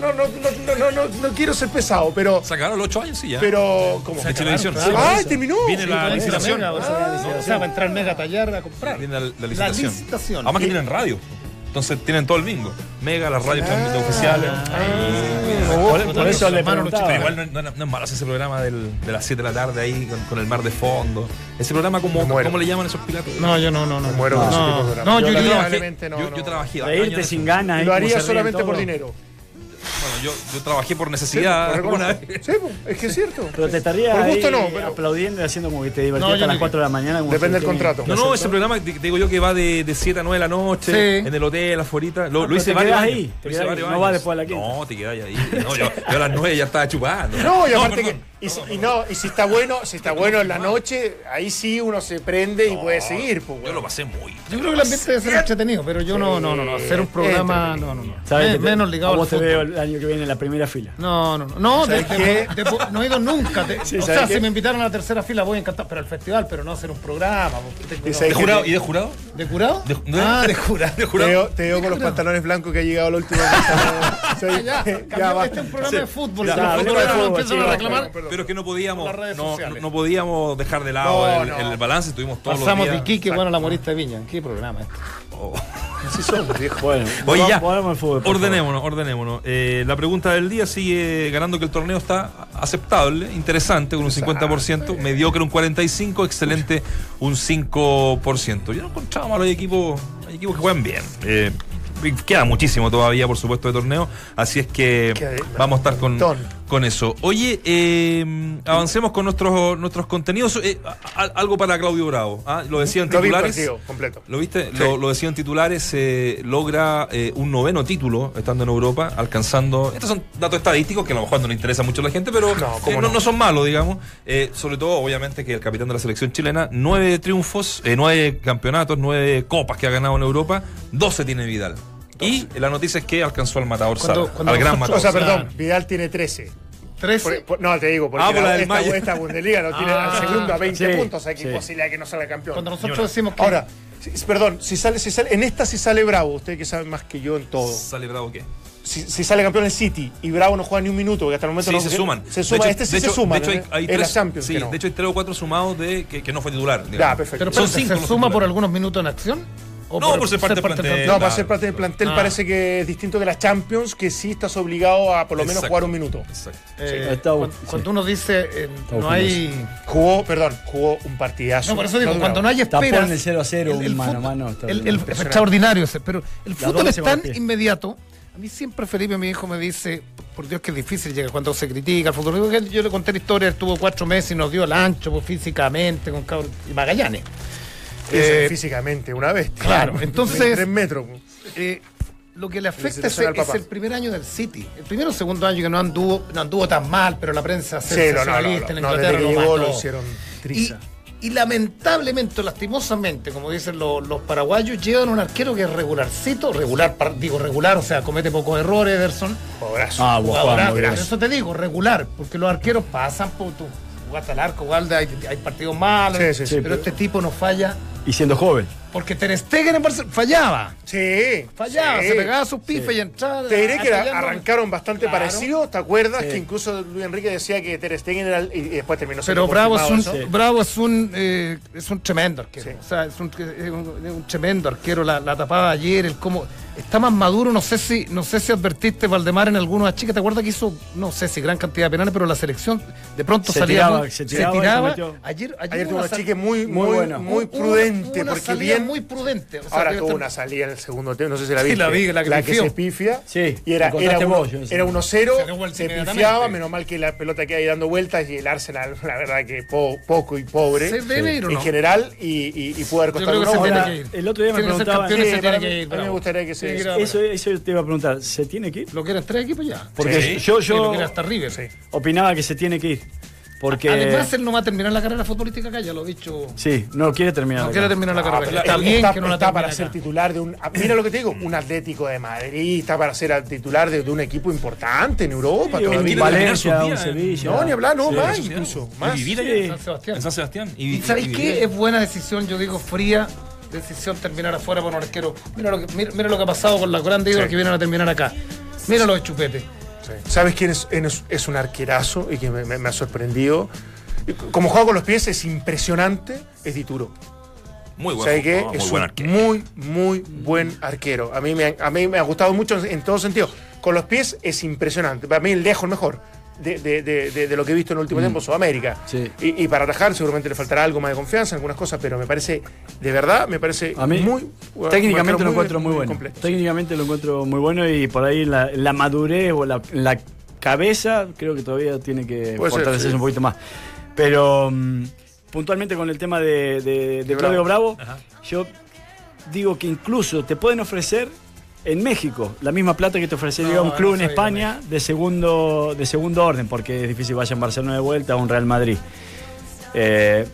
no, no, no, no, no, no, no quiero ser pesado, pero, Sacaron los 8 años, sí, ya. pero, ¿cómo? de televisión. ¡Ah, terminó! Viene la licitación. Mega, o sea, o sea, va a entrar Mega a tallar a comprar. Viene la, la La licitación. licitación. Además que tienen radio. Entonces tienen todo el bingo. Mega, las radios transmiten oficiales. Por, por eso le preguntaba. Pero igual no, no- no es malo ese programa del- de las 7 de la tarde ahí con, con el mar de fondo. Ese programa, como. ¿cómo le llaman esos piratas? No, yo no, no, no. Me muero con ese tipo de no, no, yo, Yo yo, no, yo, no. yo trabajé años- sin ganas. ahí Lo haría solamente por dinero. Bueno, yo, yo trabajé por Sí, necesidad alguna reconozco. vez. Sí, es que es cierto. Pero te estaría Por gusto ahí no, pero aplaudiendo y haciendo como que te No, divertías yo hasta las ni- 4 de la mañana. como Depende del contrato. No, no, ese programa te, te digo yo que va de, de 7 a 9 de la noche, Sí. en el hotel, afuera. Lo, Ah, lo hice te varios ahí, Lo hice varios no vas después a la quinta. No, te quedas ahí. No, yo, yo a las 9 ya estaba chupando. No, y aparte que. Y, si, y no, y si está bueno, si está [laughs] bueno en la noche, ahí sí uno se prende y puede seguir. Pues, Yo lo pasé muy. Yo creo que el ambiente debe ser entretenido, pero yo no, no, no, no. Hacer un programa, no, no, no. Menos ligado a al vos te fútbol. veo el año que viene en la primera fila. No, no, no. No, de- ¿Sabes de- de- no he ido nunca. de- [laughs] Sí, o ¿sabes sea, qué? si me invitaron a la tercera fila voy encantado, pero al festival, pero no hacer un programa. porque tengo- Y sabes ¿De jurado? ¿Y de jurado? ¿De curado? De- ¿no? ah, de curado. ¿De Te jurado? veo, te veo con los pantalones blancos que ha llegado la última vez. Sí, [laughs] Ya, ya, cambió, va. este es un programa de fútbol. Ya, los hablemos de futboleros fútbol, empiezan sí, a reclamar. Pero es que no podíamos, Por las redes no, podíamos dejar de lado No, el, no. el balance. Estuvimos todos Pasamos los de días. Iquique, bueno, la morista de Viña. ¿Qué programa este? Oh. Así somos, viejo. Bueno, [laughs] Oye, ya. volvamos al fútbol. por favor. Ordenémonos, ordenémonos. Eh, la pregunta del día sigue ganando que el torneo está aceptable, interesante, con un 50%, mediocre un 45%, excelente un 5%. Yo no encontraba malos equipos, hay equipos que juegan bien. Eh, y queda muchísimo todavía, por supuesto, de torneo, así es que Queda vamos a estar con, montón. Con eso. Oye, eh, avancemos con nuestros, nuestros contenidos. Eh, a- a- algo para Claudio Bravo. ¿ah? Lo decían Lo vi el titulares. partido completo. ¿Lo viste? Sí. Lo, lo decían titulares, eh, logra un noveno título estando en Europa, alcanzando... Estos son datos estadísticos que a lo mejor no le interesa mucho a la gente, pero No, eh, no, no. no son malos, digamos. Eh, sobre todo, obviamente, que el capitán de la selección chilena, nueve triunfos, nueve campeonatos, nueve copas que ha ganado en Europa, doce tiene Vidal. Y la noticia es que alcanzó al matador Cuando- Sala, cuando al gran nosotros- O sea, matador. perdón, Vidal tiene 13. ¿Tres? Por- por- no, te digo, porque Ah, por la del esta, esta Bundesliga no tiene Ah, al segundo a 20 sí, puntos. Sea, que sí. imposibilidad que no salga campeón. Cuando nosotros una. decimos que. Ahora, si- perdón, si sale, si sale, en esta si sale Bravo, usted que sabe más que yo en todo. ¿Sale Bravo qué? Si, si sale campeón el City y Bravo no juega ni un minuto, porque hasta el momento Sí, no se suman. Se De suma, hecho- este sí de se hecho- suma. De hecho, hay, hay en la tres, Champions. sí, no. de hecho hay tres o cuatro sumados de que, que no fue titular. Ya, digamos. perfecto. Pero Son espérate, cinco ¿se los suma titulares. por algunos minutos en acción? ¿O No, por ser parte del plantel. plantel? No, para ser parte del plantel Ah. parece que es distinto que la Champions, que sí estás obligado a por lo menos Exacto. jugar un minuto. Exacto. Eh, cuando, sí. cuando uno dice eh, no hay. Jugó, perdón, jugó un partidazo. No, por eso digo, cuando no hay esperas. en el 0 a 0, el- el mano a fútbol- mano, está El, el- es extraordinario ese, pero el Las fútbol es se tan inmediato A mí siempre Felipe, mi hijo, me dice, por Dios que es difícil llegar cuando se critica al fútbol. Yo- le conté la historia, estuvo cuatro meses y nos dio el ancho pues, físicamente con cabros- y Magallanes. Eh, físicamente, una bestia. claro, [laughs] entonces- Tres metros. eh, lo que le afecta es, el primer año del City. El primero o segundo año que no anduvo, no anduvo tan mal, pero la prensa Sí, no, no, no, sensacionalista no, en no, Inglaterra desde que lo llegó lo hicieron Y, triza. y lamentablemente, lastimosamente, como dicen los, los paraguayos, llevan un arquero que es regularcito, regular, digo regular, o sea, comete pocos errores, Ederson. Jugadorazo. Ah, Juan, Jugadorazo, eso te digo, regular, porque los arqueros pasan por tu jugaste al arco, igual hay, hay partidos malos, Sí, sí, sí. pero este tipo no falla, Y siendo joven. porque Ter Stegen en Barcelona fallaba, Sí. fallaba, sí. se pegaba sus pifes y entraba. Te diré que arrancaron bastante Claro. parecidos, ¿te acuerdas? Sí. Que incluso Luis Enrique decía que Ter Stegen era el- y y después terminó Pero siendo Bravo es un. Bravo es un, eh, es un tremendo arquero. Sí. O sea, es un, es un- es un tremendo arquero. La, la tapada ayer, el cómo está más maduro. No sé si, no sé si advertiste Valdemar en algunos chicas. ¿Te acuerdas que hizo, no sé si gran cantidad de penales, pero la selección de pronto Se salía tiraba, muy- se tiraba se. Ayer, ayer, Ayer tuvo una chica muy, muy muy, buena. muy una- prudente, una porque bien. muy prudente. O sea, Ahora tuvo una salida en el segundo tiempo, no sé si la Sí, viste. la vi, la que se pifia. Sí, y era, era, uno- vos, yo no sé. era 1-0, Se se pifiaba, menos mal que la pelota queda ahí dando vueltas y el Arsenal, [laughs] la verdad que po- poco y pobre ¿Se debe ir o en no? general y, y, y pudo haber costado se el otro día me Sí, se ir, a mí me gustaría que ahora. Eso, eso te iba a preguntar, ¿se tiene que ir? ¿Lo quieren tres equipos ya? Porque Sí. yo, Sí, lo yo hasta River. sí. opinaba que se tiene que ir. Porque. Además, él no va a terminar la carrera futbolística acá, ya lo he dicho. sí, no quiere terminar. No acá. quiere terminar la Ah, carrera. está bien está, que no la está para termine ser acá. titular de un. ah, Mira lo que te digo, un Atlético de Madrid, está para ser titular de, de un equipo importante en Europa. Sí, todavía. Valencia, un en- Sevilla. No, ni hablar, no, Sí. más Sí, incluso. y Más. vivir Sí. allá San Sebastián. en San Sebastián. Y, ¿Y sabéis y qué? Es buena decisión, yo digo fría decisión terminar afuera por un arquero. Mira lo que, mira, mira lo que ha pasado con los grandes ídolos Sí. que vienen a terminar acá. Mira los de chupete. Sí. ¿Sabes quién es, es, es un arquerazo y que me, me- me ha sorprendido? Como juega con los pies es impresionante, es Dituro. Muy bueno. ¿Sabes qué? muy es buen arquero. muy, muy buen arquero. A mí, me, ha- a mí me ha gustado mucho en, en todo sentido. Con los pies es impresionante. Para mí el lejos mejor de, de- de- lo que he visto en el último tiempo en Sudamérica. Sí. Y, y para atajar seguramente le faltará algo más de confianza en algunas cosas, pero me parece, de verdad, me parece A mí, muy... técnicamente lo encuentro muy, bueno. completo. Técnicamente lo encuentro muy bueno y por ahí la, la madurez o la, la cabeza creo que todavía tiene que Puede ser, fortalecerse sí. un poquito más. Pero mm, puntualmente con el tema de, Claudio Bravo, yo digo que incluso te pueden ofrecer en México la misma plata que te ofrecería No, un club no en España de segundo, de segundo orden, porque es difícil vaya en Barcelona de vuelta a un Real Madrid. Eh,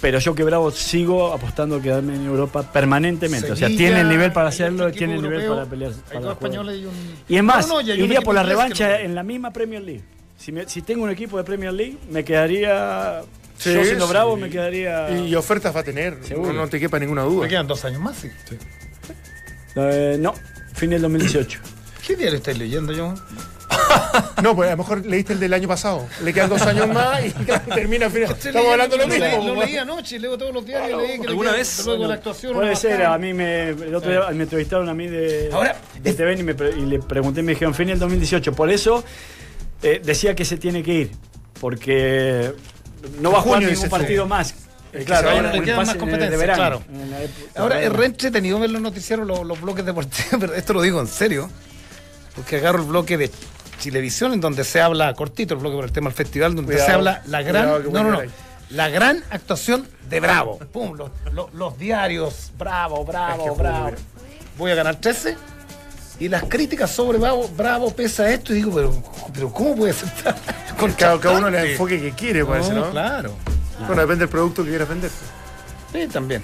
pero yo que Bravo sigo apostando a quedarme en Europa permanentemente. o sea, tiene el nivel para hay hacerlo, tiene el nivel europeo, para pelear. Hay para dos jugar. españoles y un. Y es más, No, no, y hay un iría por la revancha en la misma Premier League. Si, me- si tengo un equipo de Premier League, me quedaría. Sí, yo siendo sí. bravo, me quedaría. Y ofertas va a tener, Seguro. no, no te quepa ninguna duda. Me quedan dos años más, sí. Eh, no, fin del 2018. [clears throat] ¿Qué diario estáis leyendo, yo? [laughs] No, pues a lo mejor leíste el del año pasado. Le quedan dos años más y [laughs] termina al final. Estamos hablando lo mismo. Lo leí anoche, leo todos los diarios. leí que le ¿Alguna vez? Luego la actuación. Puede una ser, a mí me. El otro día me entrevistaron a mí de, Ahora, de TVN y, me pre- y le pregunté y me dijeron fin del 2018. Por eso eh, decía que se tiene que ir. Porque no va a jugar ningún partido sí. más. Se claro, ahora el quedan más competencias, de verano. claro. En la época- Ahora es re entretenido ver los noticieros, los, los bloques deportivos, [laughs] pero esto lo digo en serio, porque agarro el bloque de Chilevisión, en donde se habla, cortito el bloque por el tema del festival, donde Cuidado, se habla la gran, cuidado no, no, no, la gran actuación de Bravo. [laughs] Pum, los, los- los diarios, Bravo, Bravo, Es que Bravo. Voy a ganar 13. Y las críticas sobre Bravo, Bravo pesa esto, y digo, pero, pero ¿cómo puede ser tan Cada, cada uno le el enfoque que quiere, parece, No, ¿no? Claro. Bueno, depende del producto que quieras vender. Sí, también.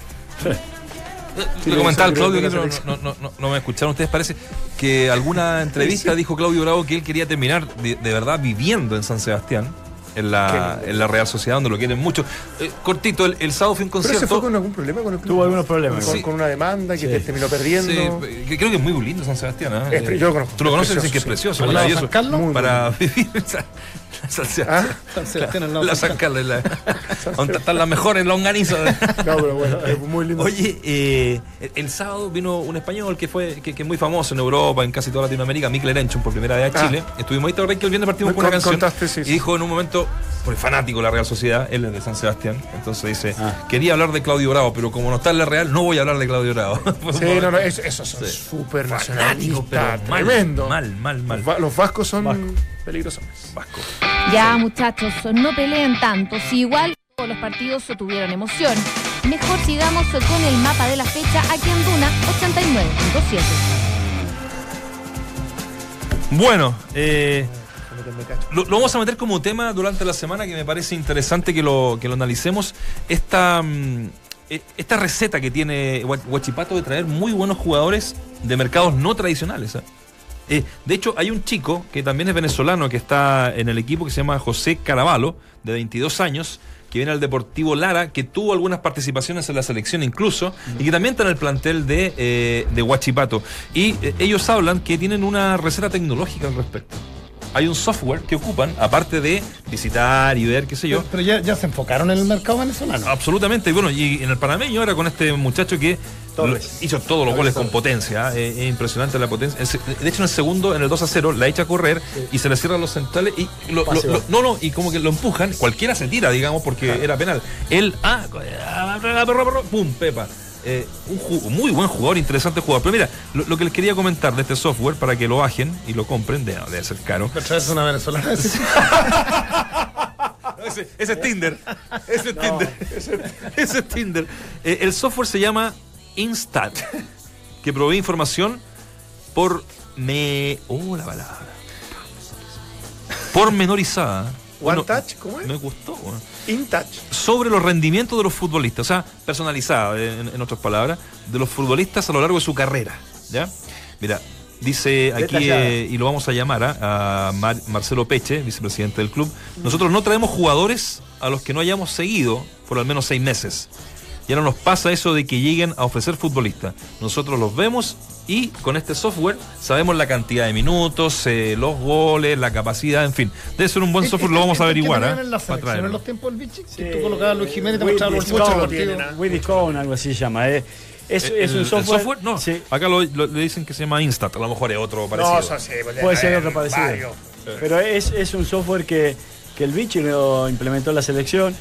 Lo comentaba Claudio, que no, selección. no, no, no, no me escucharon ustedes, parece que alguna entrevista dijo Claudio Bravo que él quería terminar de, de verdad viviendo en San Sebastián, en la, en la Real Sociedad, donde lo quieren mucho. Eh, cortito, el, el sábado fue un Pero se concierto. fue con algún problema con el club. Tuvo algunos problemas. Con, Sí. con una demanda que Sí. te terminó perdiendo. Sí, que creo que es muy lindo San Sebastián. ¿ah? Es pre- yo lo conozco. Tú lo Es conoces, dicen que es sí. precioso, para [laughs] vivir en San, [laughs] San Sebastián. ¿Ah? San Sebastián de La San Carlos, la, [laughs] donde están las mejores longanizas. [laughs] No, pero bueno, es muy lindo. Oye, eh, el, el sábado vino un español que fue que, que es muy famoso en Europa, en casi toda Latinoamérica, Mikel Erenchun, por primera vez a Ah. Chile. Estuvimos ahí, ¿te que el viernes partimos Me con una canción? contaste, sí, y sí. dijo en un momento, porque fanático de la Real Sociedad, él es de San Sebastián, entonces dice, Ah. quería hablar de Claudio Bravo, pero como no está en la Real, no voy a hablar de Claudio Bravo. Sí, no, no, es- esos son Sí. súper Fanático, nacionalistas. pero mal, tremendo. mal, mal, mal. Los, va- los vascos son Vasco. Peligrosos. Vasco. Ya, muchachos, no peleen tanto. Si igual todos los partidos tuvieron emoción. Mejor sigamos con el mapa de la fecha aquí en Duna 89.7. Bueno, eh. Lo, lo vamos a meter como tema durante la semana que me parece interesante que lo, que lo analicemos. Esta, mm, eh, esta receta que tiene Hua- Huachipato de traer muy buenos jugadores de mercados no tradicionales. ¿eh? Eh, de hecho, hay un chico que también es venezolano que está en el equipo que se llama José Caravalo, de 22 años, que viene al Deportivo Lara, que tuvo algunas participaciones en la selección incluso, y que también está en el plantel de, eh, de Huachipato. Y eh, ellos hablan que tienen una receta tecnológica al respecto. Hay un software que ocupan, aparte de visitar y ver, qué sé yo, Pero, pero ya, ya se enfocaron en el mercado venezolano. Absolutamente, y bueno, y en el panameño era con este muchacho que Torres. hizo todos los goles con potencia, ¿eh? es, es impresionante la potencia. De hecho, en el segundo, en el 2 a 0, la echa a correr y se le cierran los centrales y lo- no, no, y como que lo empujan, cualquiera se tira, digamos, porque era penal. Él, ah, ah, perro, pum, Pepa. Eh, un muy buen jugador, interesante jugador. Pero mira, lo, lo que les quería comentar de este software para que lo bajen y lo compren, de- debe ser caro. Pero traes una venezolana. [laughs] Ese, ese es Tinder. Ese es Tinder. Ese es Tinder. Eh, el software se llama Instat, que provee información por me. Oh, la palabra. Pormenorizada. One touch, ¿cómo es? Me gustó. bueno. In touch. Sobre los rendimientos de los futbolistas, o sea, personalizada, en, en otras palabras, de los futbolistas a lo largo de su carrera. ¿Ya? Mira, dice aquí, eh, y lo vamos a llamar ¿ah? a Mar- Marcelo Peche, vicepresidente del club. Nosotros no traemos jugadores a los que no hayamos seguido por al menos seis meses. Ya no nos pasa eso de que lleguen a ofrecer futbolistas. Nosotros los vemos y con este software sabemos la cantidad de minutos, eh, los goles, la capacidad, en fin. Debe ser un buen software, lo vamos a averiguar. ¿eh? en la Para en los tiempos del Vichy? Sí. Que tú colocabas a Luis Jiménez y te los Discount, algo así se llama. eh. Es, Eh, es el- un el software. No, Sí. acá lo, lo- le dicen que se llama Instat, a lo mejor es otro parecido. No, eso sí. pues, Puede ser otro parecido. varios. Pero es, es un software que, que el lo implementó en la selección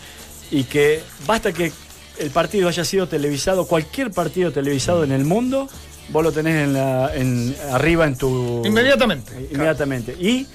y que basta que el partido haya sido televisado, cualquier partido televisado en el mundo, vos lo tenés en la, en, arriba en tu... Inmediatamente. Inmediatamente. Y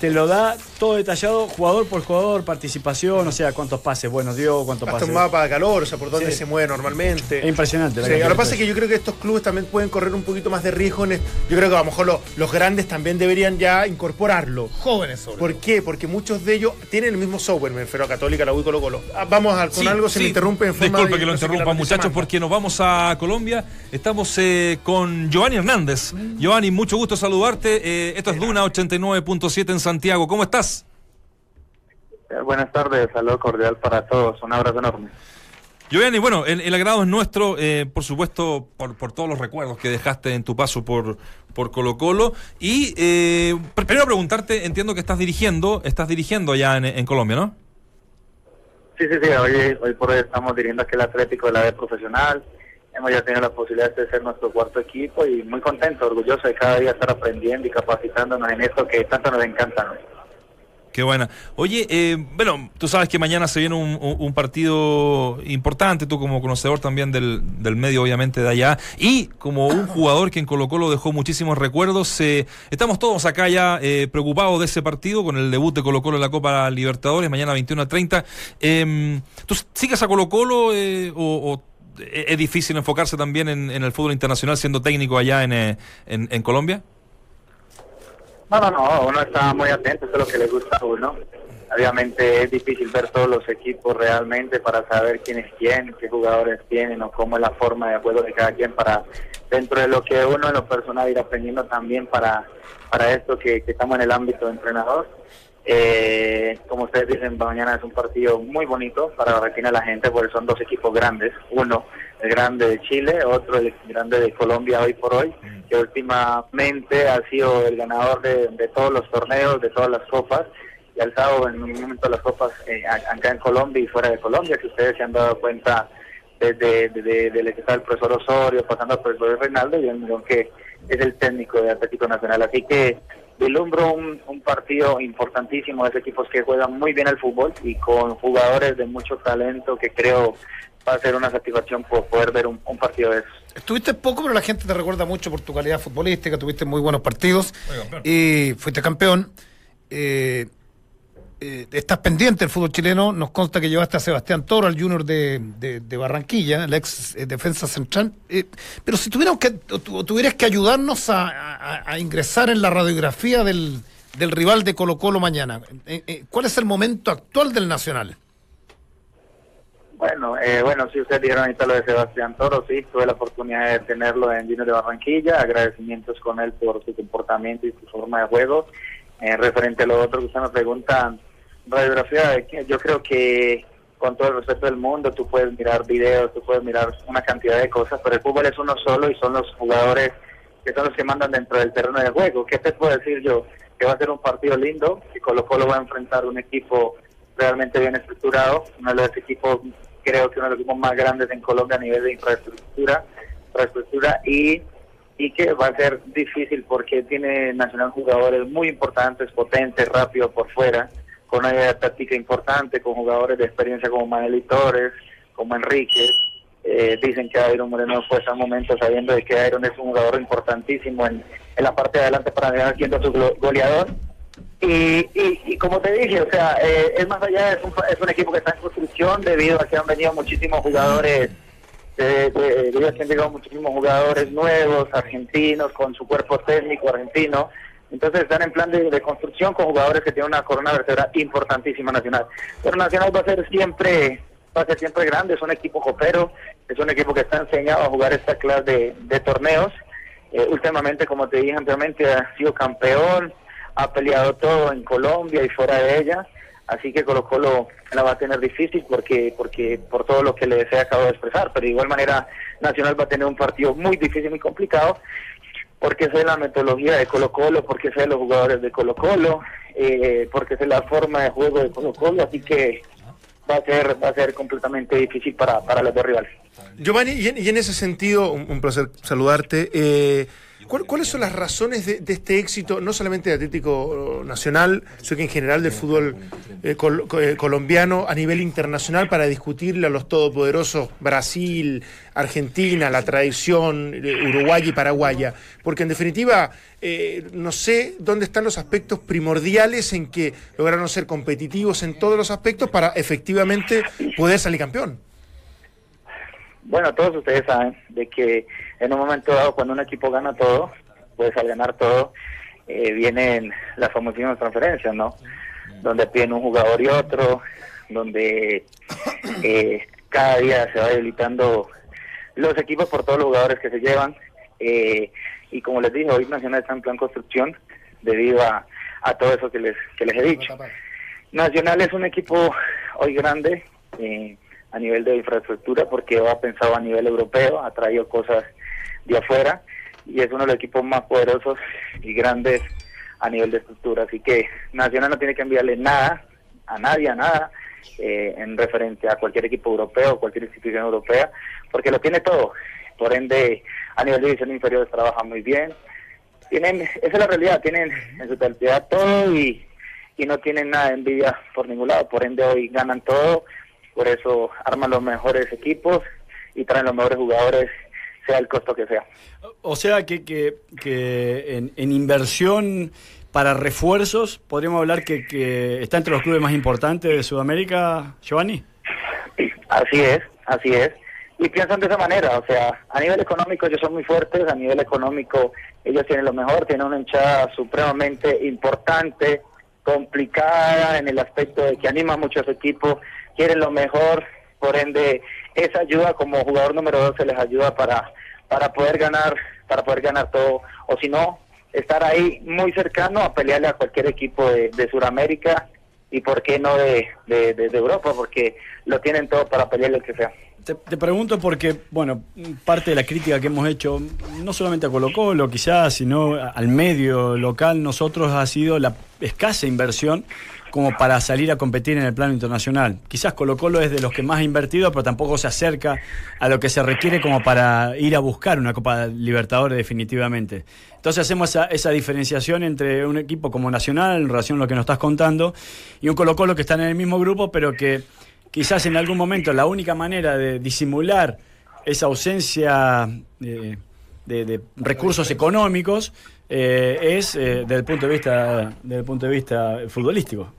te lo da todo detallado, jugador por jugador, participación, o sea, cuántos pases buenos dio, cuántos Hasta pases... un mapa de calor, o sea, por dónde Sí. se mueve normalmente. Es impresionante. la Sí, ahora de pasa que cosas. yo creo que estos clubes también pueden correr un poquito más de riesgo. En el- yo creo que a lo mejor lo- los grandes también deberían ya incorporarlo. Jóvenes sobre ¿Por qué? Porque muchos de ellos tienen el mismo software, me refiero a Católica, la U Colo Colo. Ah, Vamos a, con Sí, algo, se sí. me interrumpe en forma Disculpe de- que lo no interrumpa, muchachos, porque nos vamos a Colombia. Estamos eh, con Giovanni Hernández. Giovanni, mucho gusto saludarte. Eh, esto es Duna 89.7 en Santiago. ¿Cómo estás? Eh, Buenas tardes, saludo cordial para todos, un abrazo enorme. Giovanni, bueno, el, el agrado es nuestro, eh, por supuesto, por, por todos los recuerdos que dejaste en tu paso por, por Colo Colo. Y eh, pr- primero preguntarte, entiendo que estás dirigiendo, estás dirigiendo allá en, en Colombia, ¿no? Sí, sí, sí, hoy, hoy por hoy estamos dirigiendo aquí el Atlético de la B profesional. Hemos ya tenido la posibilidad de ser nuestro cuarto equipo y muy contento, orgulloso de cada día estar aprendiendo y capacitándonos en esto que tanto nos encanta. ¿no? Qué buena. Oye, eh, bueno, tú sabes que mañana se viene un, un- partido importante, tú como conocedor también del, del medio, obviamente, de allá, y como un jugador que en Colo Colo dejó muchísimos recuerdos. eh, estamos todos acá ya eh, preocupados de ese partido, con el debut de Colo Colo en la Copa Libertadores, mañana 21 a 30. Eh, ¿Tú sigues a Colo Colo eh, o, o es difícil enfocarse también en, el fútbol internacional siendo técnico allá en, eh, en, en Colombia? No, no, no, uno está muy atento, eso es lo que le gusta a uno. Obviamente es difícil ver todos los equipos realmente para saber quién es quién, qué jugadores tienen o cómo es la forma de juego de cada quien para, dentro de lo que uno en lo personal ir aprendiendo también para, para esto que estamos en el ámbito de entrenador. Eh, como ustedes dicen, mañana es un partido muy bonito para la retina de la gente porque son dos equipos grandes. Uno, el grande de Chile, otro, el grande de Colombia hoy por hoy, que últimamente ha sido el ganador de, de todos los torneos, de todas las copas, y alzado en un momento las copas eh, acá en Colombia y fuera de Colombia, que ustedes se han dado cuenta desde, desde, desde que está el profesor Osorio, pasando el profesor Reinaldo, y el que es el técnico de Atlético Nacional. Así que vislumbro un, un partido importantísimo de equipos que juegan muy bien al fútbol y con jugadores de mucho talento que creo va a ser una satisfacción por poder ver un, un partido de esos. Estuviste poco, pero la gente te recuerda mucho por tu calidad futbolística, tuviste muy buenos partidos y fuiste campeón. Eh, eh, estás pendiente del fútbol chileno, nos consta que llevaste a Sebastián Toro, al junior de, de- Barranquilla, el ex eh, defensa central. Eh, pero si tuviéramos que, tu- tuvieras que ayudarnos a, ingresar en la radiografía del, del rival de Colo Colo mañana, eh, eh, ¿cuál es el momento actual del Nacional? Bueno, bueno, sí, ustedes dijeron ahorita lo de Sebastián Toro, sí, tuve la oportunidad de tenerlo en Junior de Barranquilla, agradecimientos con él por su comportamiento y su forma de juego. Referente a lo otro que usted me pregunta, radiografía, yo creo que con todo el respeto del mundo, tú puedes mirar videos, tú puedes mirar una cantidad de cosas, pero el fútbol es uno solo y son los jugadores que son los que mandan dentro del terreno de juego. ¿Qué te puedo decir yo? Que va a ser un partido lindo, que Colo Colo va a enfrentar un equipo realmente bien estructurado, uno de los equipos, creo que uno de los equipos más grandes en Colombia a nivel de infraestructura, infraestructura y, y que va a ser difícil porque tiene Nacional jugadores muy importantes, potentes, rápidos por fuera, con una táctica importante, con jugadores de experiencia como Maneli Torres, como Enrique. Eh, dicen que Iron Moreno fue al momento sabiendo de que Iron es un jugador importantísimo en, la parte de adelante para llegar siendo su goleador. Y, y, y como te dije, o sea, eh, es más allá, es un, es un equipo que está en construcción debido a que han venido muchísimos jugadores, de, de- debido a que han llegado muchísimos jugadores nuevos, argentinos, con su cuerpo técnico argentino. Entonces están en plan de, construcción con jugadores que tienen una corona vertebral importantísima nacional. Pero Nacional va a ser siempre, va a ser siempre grande, es un equipo copero, es un equipo que está enseñado a jugar esta clase de, de torneos. Eh, últimamente, como te dije anteriormente, ha sido campeón, ha peleado todo en Colombia y fuera de ella, así que Colo Colo la va a tener difícil porque porque por todo lo que le desea acabo de expresar, pero de igual manera Nacional va a tener un partido muy difícil, muy complicado, porque sé la metodología de Colo Colo, porque sé los jugadores de Colo Colo, eh, porque sé la forma de juego de Colo Colo, así que va a ser va a ser completamente difícil para, para los dos rivales. Giovanni, y en, y en ese sentido, un, un placer saludarte. eh, ¿cuál- ¿Cuáles son las razones de, este éxito, no solamente de Atlético Nacional, sino que en general del fútbol eh, eh, colombiano a nivel internacional para discutirle a los todopoderosos Brasil, Argentina, la tradición eh, uruguaya y paraguaya? Porque en definitiva, eh, no sé dónde están los aspectos primordiales en que lograron ser competitivos en todos los aspectos para efectivamente poder salir campeón. Bueno, todos ustedes saben de que en un momento dado, cuando un equipo gana todo, pues al ganar todo, eh, vienen las famosísimas transferencias, ¿no? Donde piden un jugador y otro, donde eh, cada día se va debilitando los equipos por todos los jugadores que se llevan. eh, y como les dije, hoy Nacional está en plan construcción debido a, a todo eso que les, que les he dicho. Nacional es un equipo hoy grande eh, a nivel de infraestructura porque ha pensado a nivel europeo, ha traído cosas de afuera y es uno de los equipos más poderosos y grandes a nivel de estructura. Así que Nacional no tiene que enviarle nada a nadie, a nada, eh, en referente a cualquier equipo europeo, cualquier institución europea, porque lo tiene todo. Por ende, a nivel de división inferior trabaja muy bien. Tienen, esa es la realidad, tienen en su totalidad todo y, y no tienen nada de envidia por ningún lado. Por ende, hoy ganan todo, por eso arman los mejores equipos y traen los mejores jugadores, sea el costo que sea. O sea que, que, que en, en inversión para refuerzos, podríamos hablar que, que está entre los clubes más importantes de Sudamérica, Giovanni. Así es, así es. Y piensan de esa manera, o sea, a nivel económico ellos son muy fuertes, a nivel económico ellos tienen lo mejor, tienen una hinchada supremamente importante, complicada en el aspecto de que anima mucho a su equipo, quieren lo mejor, por ende esa ayuda como jugador número dos se les ayuda para, para poder ganar, para poder ganar todo, o si no, estar ahí muy cercano a pelearle a cualquier equipo de, de Sudamérica y por qué no de, de, Europa, porque lo tienen todo para pelearle el que sea. Te, te pregunto porque, bueno, parte de la crítica que hemos hecho, no solamente a Colo Colo quizás, sino al medio local, nosotros ha sido la escasa inversión como para salir a competir en el plano internacional. Quizás Colo Colo es de los que más ha invertido, pero tampoco se acerca a lo que se requiere como para ir a buscar una Copa Libertadores definitivamente. Entonces hacemos esa, esa diferenciación entre un equipo como Nacional en relación a lo que nos estás contando y un Colo Colo que está en el mismo grupo, pero que quizás en algún momento la única manera de disimular esa ausencia eh, de, de recursos económicos eh, es eh, desde el punto de vista desde el punto de vista futbolístico.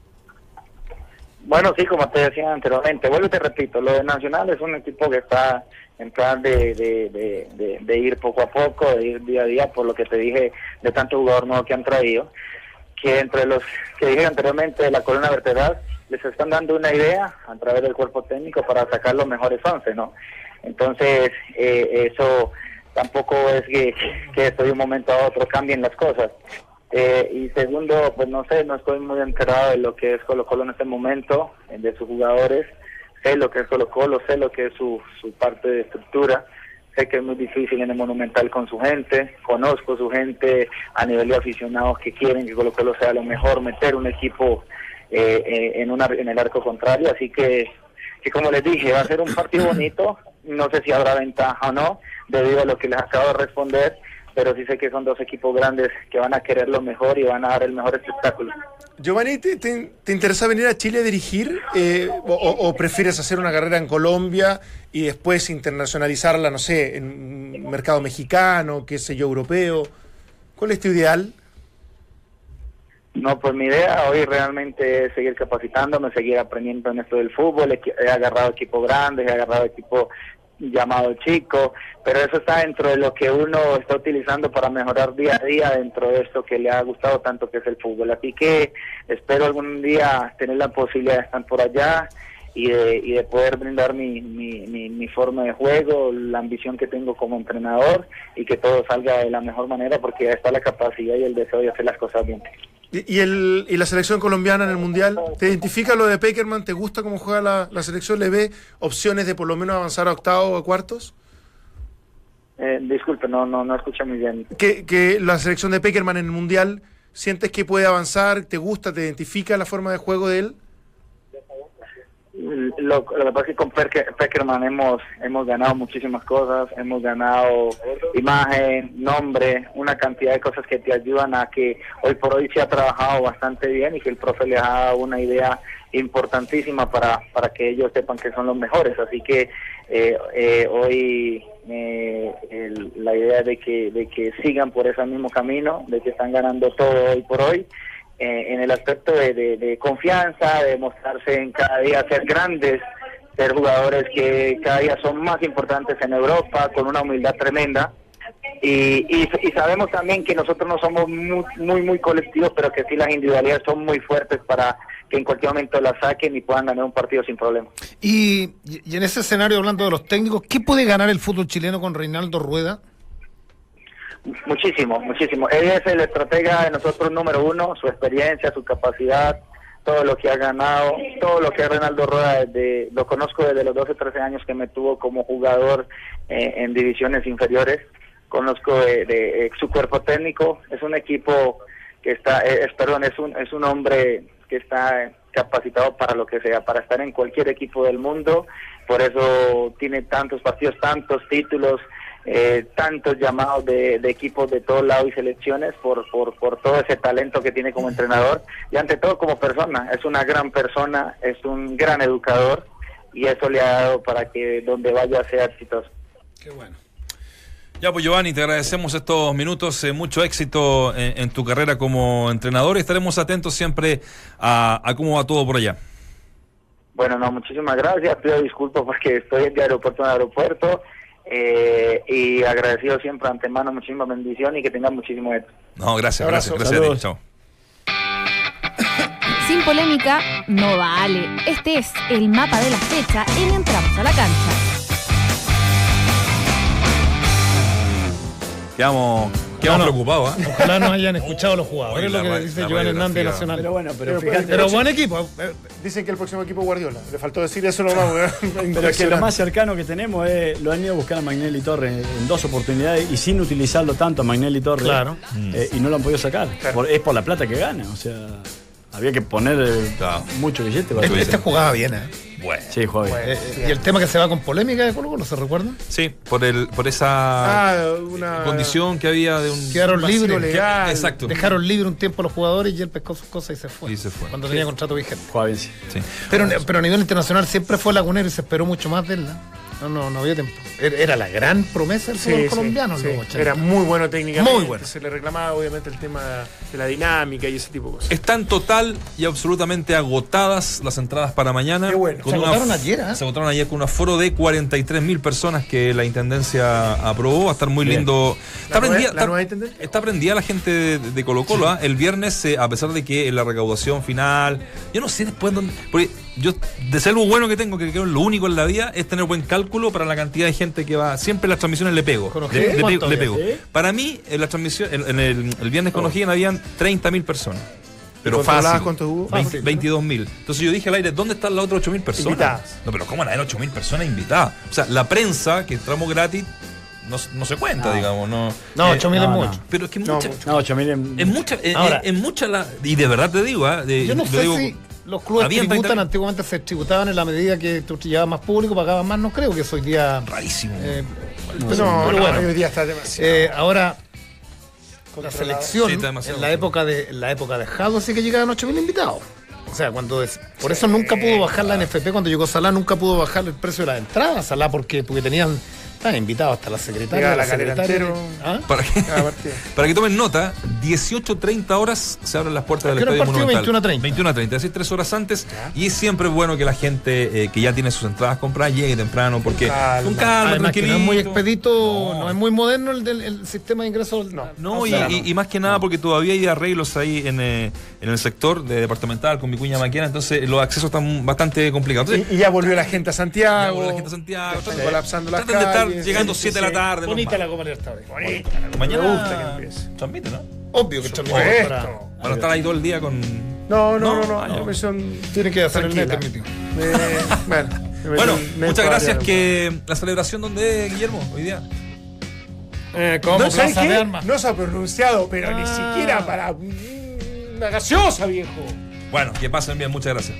Bueno, sí, como te decía anteriormente, vuelvo y te repito, lo de Nacional es un equipo que está en plan de, de, de, ir poco a poco, de ir día a día, por lo que te dije de tanto jugador nuevo que han traído, que entre los que dije anteriormente de la columna vertebral, les están dando una idea a través del cuerpo técnico para sacar los mejores 11, ¿no? Entonces, eh, eso tampoco es que, que de un momento a otro cambien las cosas. Eh, y segundo, pues no sé, no estoy muy enterado de lo que es Colo Colo en este momento, eh, de sus jugadores. Sé lo que es Colo Colo, sé lo que es su, su parte de estructura. Sé que es muy difícil en el Monumental con su gente. Conozco su gente a nivel de aficionados que quieren que Colo Colo sea lo mejor, meter un equipo eh, eh, en, una, en el arco contrario. Así que, que, como les dije, va a ser un partido bonito. No sé si habrá ventaja o no, debido a lo que les acabo de responder pero sí sé que son dos equipos grandes que van a querer lo mejor y van a dar el mejor espectáculo. Giovanni, ¿te, te, te interesa venir a Chile a dirigir eh, o, o prefieres hacer una carrera en Colombia y después internacionalizarla, no sé, en un mercado mexicano, qué sé yo, europeo? ¿Cuál es tu ideal? No, pues mi idea hoy realmente es seguir capacitándome, seguir aprendiendo en esto del fútbol. He agarrado equipos grandes, he agarrado equipos llamado chico, pero eso está dentro de lo que uno está utilizando para mejorar día a día dentro de esto que le ha gustado tanto que es el fútbol. Así que espero algún día tener la posibilidad de estar por allá y de, y de poder brindar mi, mi, mi, mi, forma de juego, la ambición que tengo como entrenador y que todo salga de la mejor manera porque ya está la capacidad y el deseo de hacer las cosas bien. ¿Y, el, y la selección colombiana en el Mundial? ¿Te identifica lo de Peckerman? ¿Te gusta cómo juega la, la selección? ¿Le ve opciones de por lo menos avanzar a octavos o a cuartos? Eh, disculpe, no, no, no escuché muy bien. Que, que la selección de Peckerman en el Mundial, ¿sientes que puede avanzar? ¿Te gusta? ¿Te identifica la forma de juego de él? Lo, lo que pasa es que con Peckerman hemos, hemos ganado muchísimas cosas, hemos ganado imagen, nombre, una cantidad de cosas que te ayudan a que hoy por hoy se ha trabajado bastante bien y que el profe les ha dado una idea importantísima para, para que ellos sepan que son los mejores. Así que eh, eh, hoy eh, la idea de que, de que sigan por ese mismo camino, de que están ganando todo hoy por hoy eh, en el aspecto de, de, confianza, de mostrarse en cada día ser grandes, ser jugadores que cada día son más importantes en Europa, con una humildad tremenda. Y, y, y sabemos también que nosotros no somos muy, muy, muy colectivos, pero que sí las individualidades son muy fuertes para que en cualquier momento la saquen y puedan ganar un partido sin problema. Y, y en ese escenario, hablando de los técnicos, ¿qué puede ganar el fútbol chileno con Reinaldo Rueda? Muchísimo, muchísimo. Él es el estratega de nosotros número uno, su experiencia, su capacidad, todo lo que ha ganado, todo lo que es Reinaldo Rueda, desde, lo conozco desde los 12, 13 años que me tuvo como jugador eh, en divisiones inferiores, conozco de, de, de, su cuerpo técnico, es un equipo que está, eh, es, perdón, es un, es un hombre que está capacitado para lo que sea, para estar en cualquier equipo del mundo, por eso tiene tantos partidos, tantos títulos, eh, tantos llamados de, de, equipos de todos lados y selecciones por, por, por todo ese talento que tiene como entrenador y ante todo como persona. Es una gran persona, es un gran educador y eso le ha dado para que donde vaya sea exitoso. Qué bueno. Ya, pues Giovanni, te agradecemos estos minutos, eh, mucho éxito en, en, tu carrera como entrenador y estaremos atentos siempre a, a cómo va todo por allá. Bueno, no, muchísimas gracias. Pido disculpas porque estoy de aeropuerto en aeropuerto. Eh, y agradecido siempre antemano, muchísima bendición y que tengan muchísimo éxito. No, gracias, gracias, gracias a ti. Chao. Sin polémica, no vale. Este es el mapa de la fecha en Entramos a la Cancha. Quedamos, quedamos preocupados. ¿eh? Ojalá no hayan escuchado los jugadores, es lo que dice Joan Hernández de Nacional. Pero bueno, pero, pero, fíjate, pero buen equipo. Dicen que el próximo equipo Guardiola. Le faltó decir eso nomás. [laughs] pero es que lo más cercano que tenemos es, lo han ido a buscar a Magnelli Torres en dos oportunidades y sin utilizarlo tanto a Magnelli Torres. Claro. Eh, y no lo han podido sacar. Claro. Por, es por la plata que gana. O sea. Había que poner eh, Claro. mucho billete para Este, este jugaba bien, ¿eh? Bueno. Sí, juega bien. Eh, eh, y el tema que se va con polémica de Colo Colo, ¿se recuerdan? Sí, por, el, por esa Ah, una condición que había de un. Quedaron vacío libres. legal. Exacto. Dejaron libre un tiempo a los jugadores y él pescó sus cosas y se fue. Y se fue. Cuando tenía contrato vigente. Juega bien, sí. Sí. Pero, pero a nivel internacional siempre fue lagunero y se esperó mucho más de él. ¿no? No, no, no había tiempo. Era la gran promesa del Sí, fútbol sí, colombiano. sí. los 80. Era muy bueno técnicamente. Muy bueno. Se le reclamaba obviamente el tema de la dinámica y ese tipo de cosas. Están total y absolutamente agotadas las entradas para mañana. Qué bueno. Se agotaron ayer, ¿eh? Se agotaron ayer con un aforo de 43 mil personas que la intendencia aprobó. Va a estar muy lindo. Está ¿La nueva- prendida, la está, está prendida la gente de, de Colo Colo. ¿ah? El viernes, eh, a pesar de que en la recaudación final, yo no sé después dónde. Porque yo, de ser algo bueno que tengo, que creo que lo único en la vida, es tener buen cálculo para la cantidad de gente que va. Siempre las transmisiones le pego. ¿Con Le. Para mí, en la transmisión, en, en el, el viernes con O'Higgins habían 30 mil personas. Pero fácil. cuántos hubo? 20 Fácil. 22 mil. Entonces yo dije al aire, ¿dónde están las otras 8 mil personas? Invitadas. No, pero ¿cómo van a haber 8 mil personas invitadas? O sea, la prensa, que entramos gratis, no, no se cuenta, No. digamos. No, No, Eh, 8 mil no, es no. mucho. Pero es que No, mucha, mucho. No, 8 mil en- es mucha, eh, Ahora- eh, es mucha la. Y de verdad te digo, de- Yo no sé digo- si los clubes habían tributan, 30 antiguamente se tributaban en la medida que tú llevabas más público, pagaban más, no creo que eso hoy día... Rarísimo. eh, No, pero, no, pero bueno, hoy día está demasiado. eh, ahora la selección Sí, en la época de en la época de Jado sí que llegaban 8.000 invitados. O sea, cuando es- por eso nunca pudo bajar la NFP cuando llegó Salá, nunca pudo bajar el precio de la entrada, Salá porque porque tenían estaban invitados hasta la secretaria, la secretaria. ¿Ah? Para que, [laughs] para tomen nota, 18.30 horas se abren las puertas ¿A del Estadio? Monumental. 21:30. 21.30, es decir, tres horas antes. Y es siempre bueno que la gente eh, que ya tiene sus entradas compradas llegue temprano, porque calma. con calma, Además que no es muy expedito, no, es muy moderno el, del- el sistema de ingresos. No. No, o y, sea, y- y más que nada porque todavía hay arreglos ahí en, eh, en el sector de departamental con Vicuña Maquena, entonces los accesos están bastante complicados. Entonces, Y, y ya volvió la gente a ya Santiago. volvió la gente a Santiago, Están colapsando las traten calles. llegando Sí, 7 de la sí. tarde. bonita la Copa Libertadores. Mañana Me gusta que empiece. transmite, ¿no? Obvio que Supuesto. para- Para estar ahí todo el día con. No, no, no, No, no. no. yo me son- Tiene que hacer el net, [laughs] bueno, Bueno, muchas gracias. Que la celebración, ¿dónde es, Guillermo? Hoy día. Eh, como No, ¿sabes Plaza de qué? Armas. No se ha pronunciado, pero ni Ah. siquiera para una gaseosa, viejo. Bueno, que pasen bien, muchas gracias.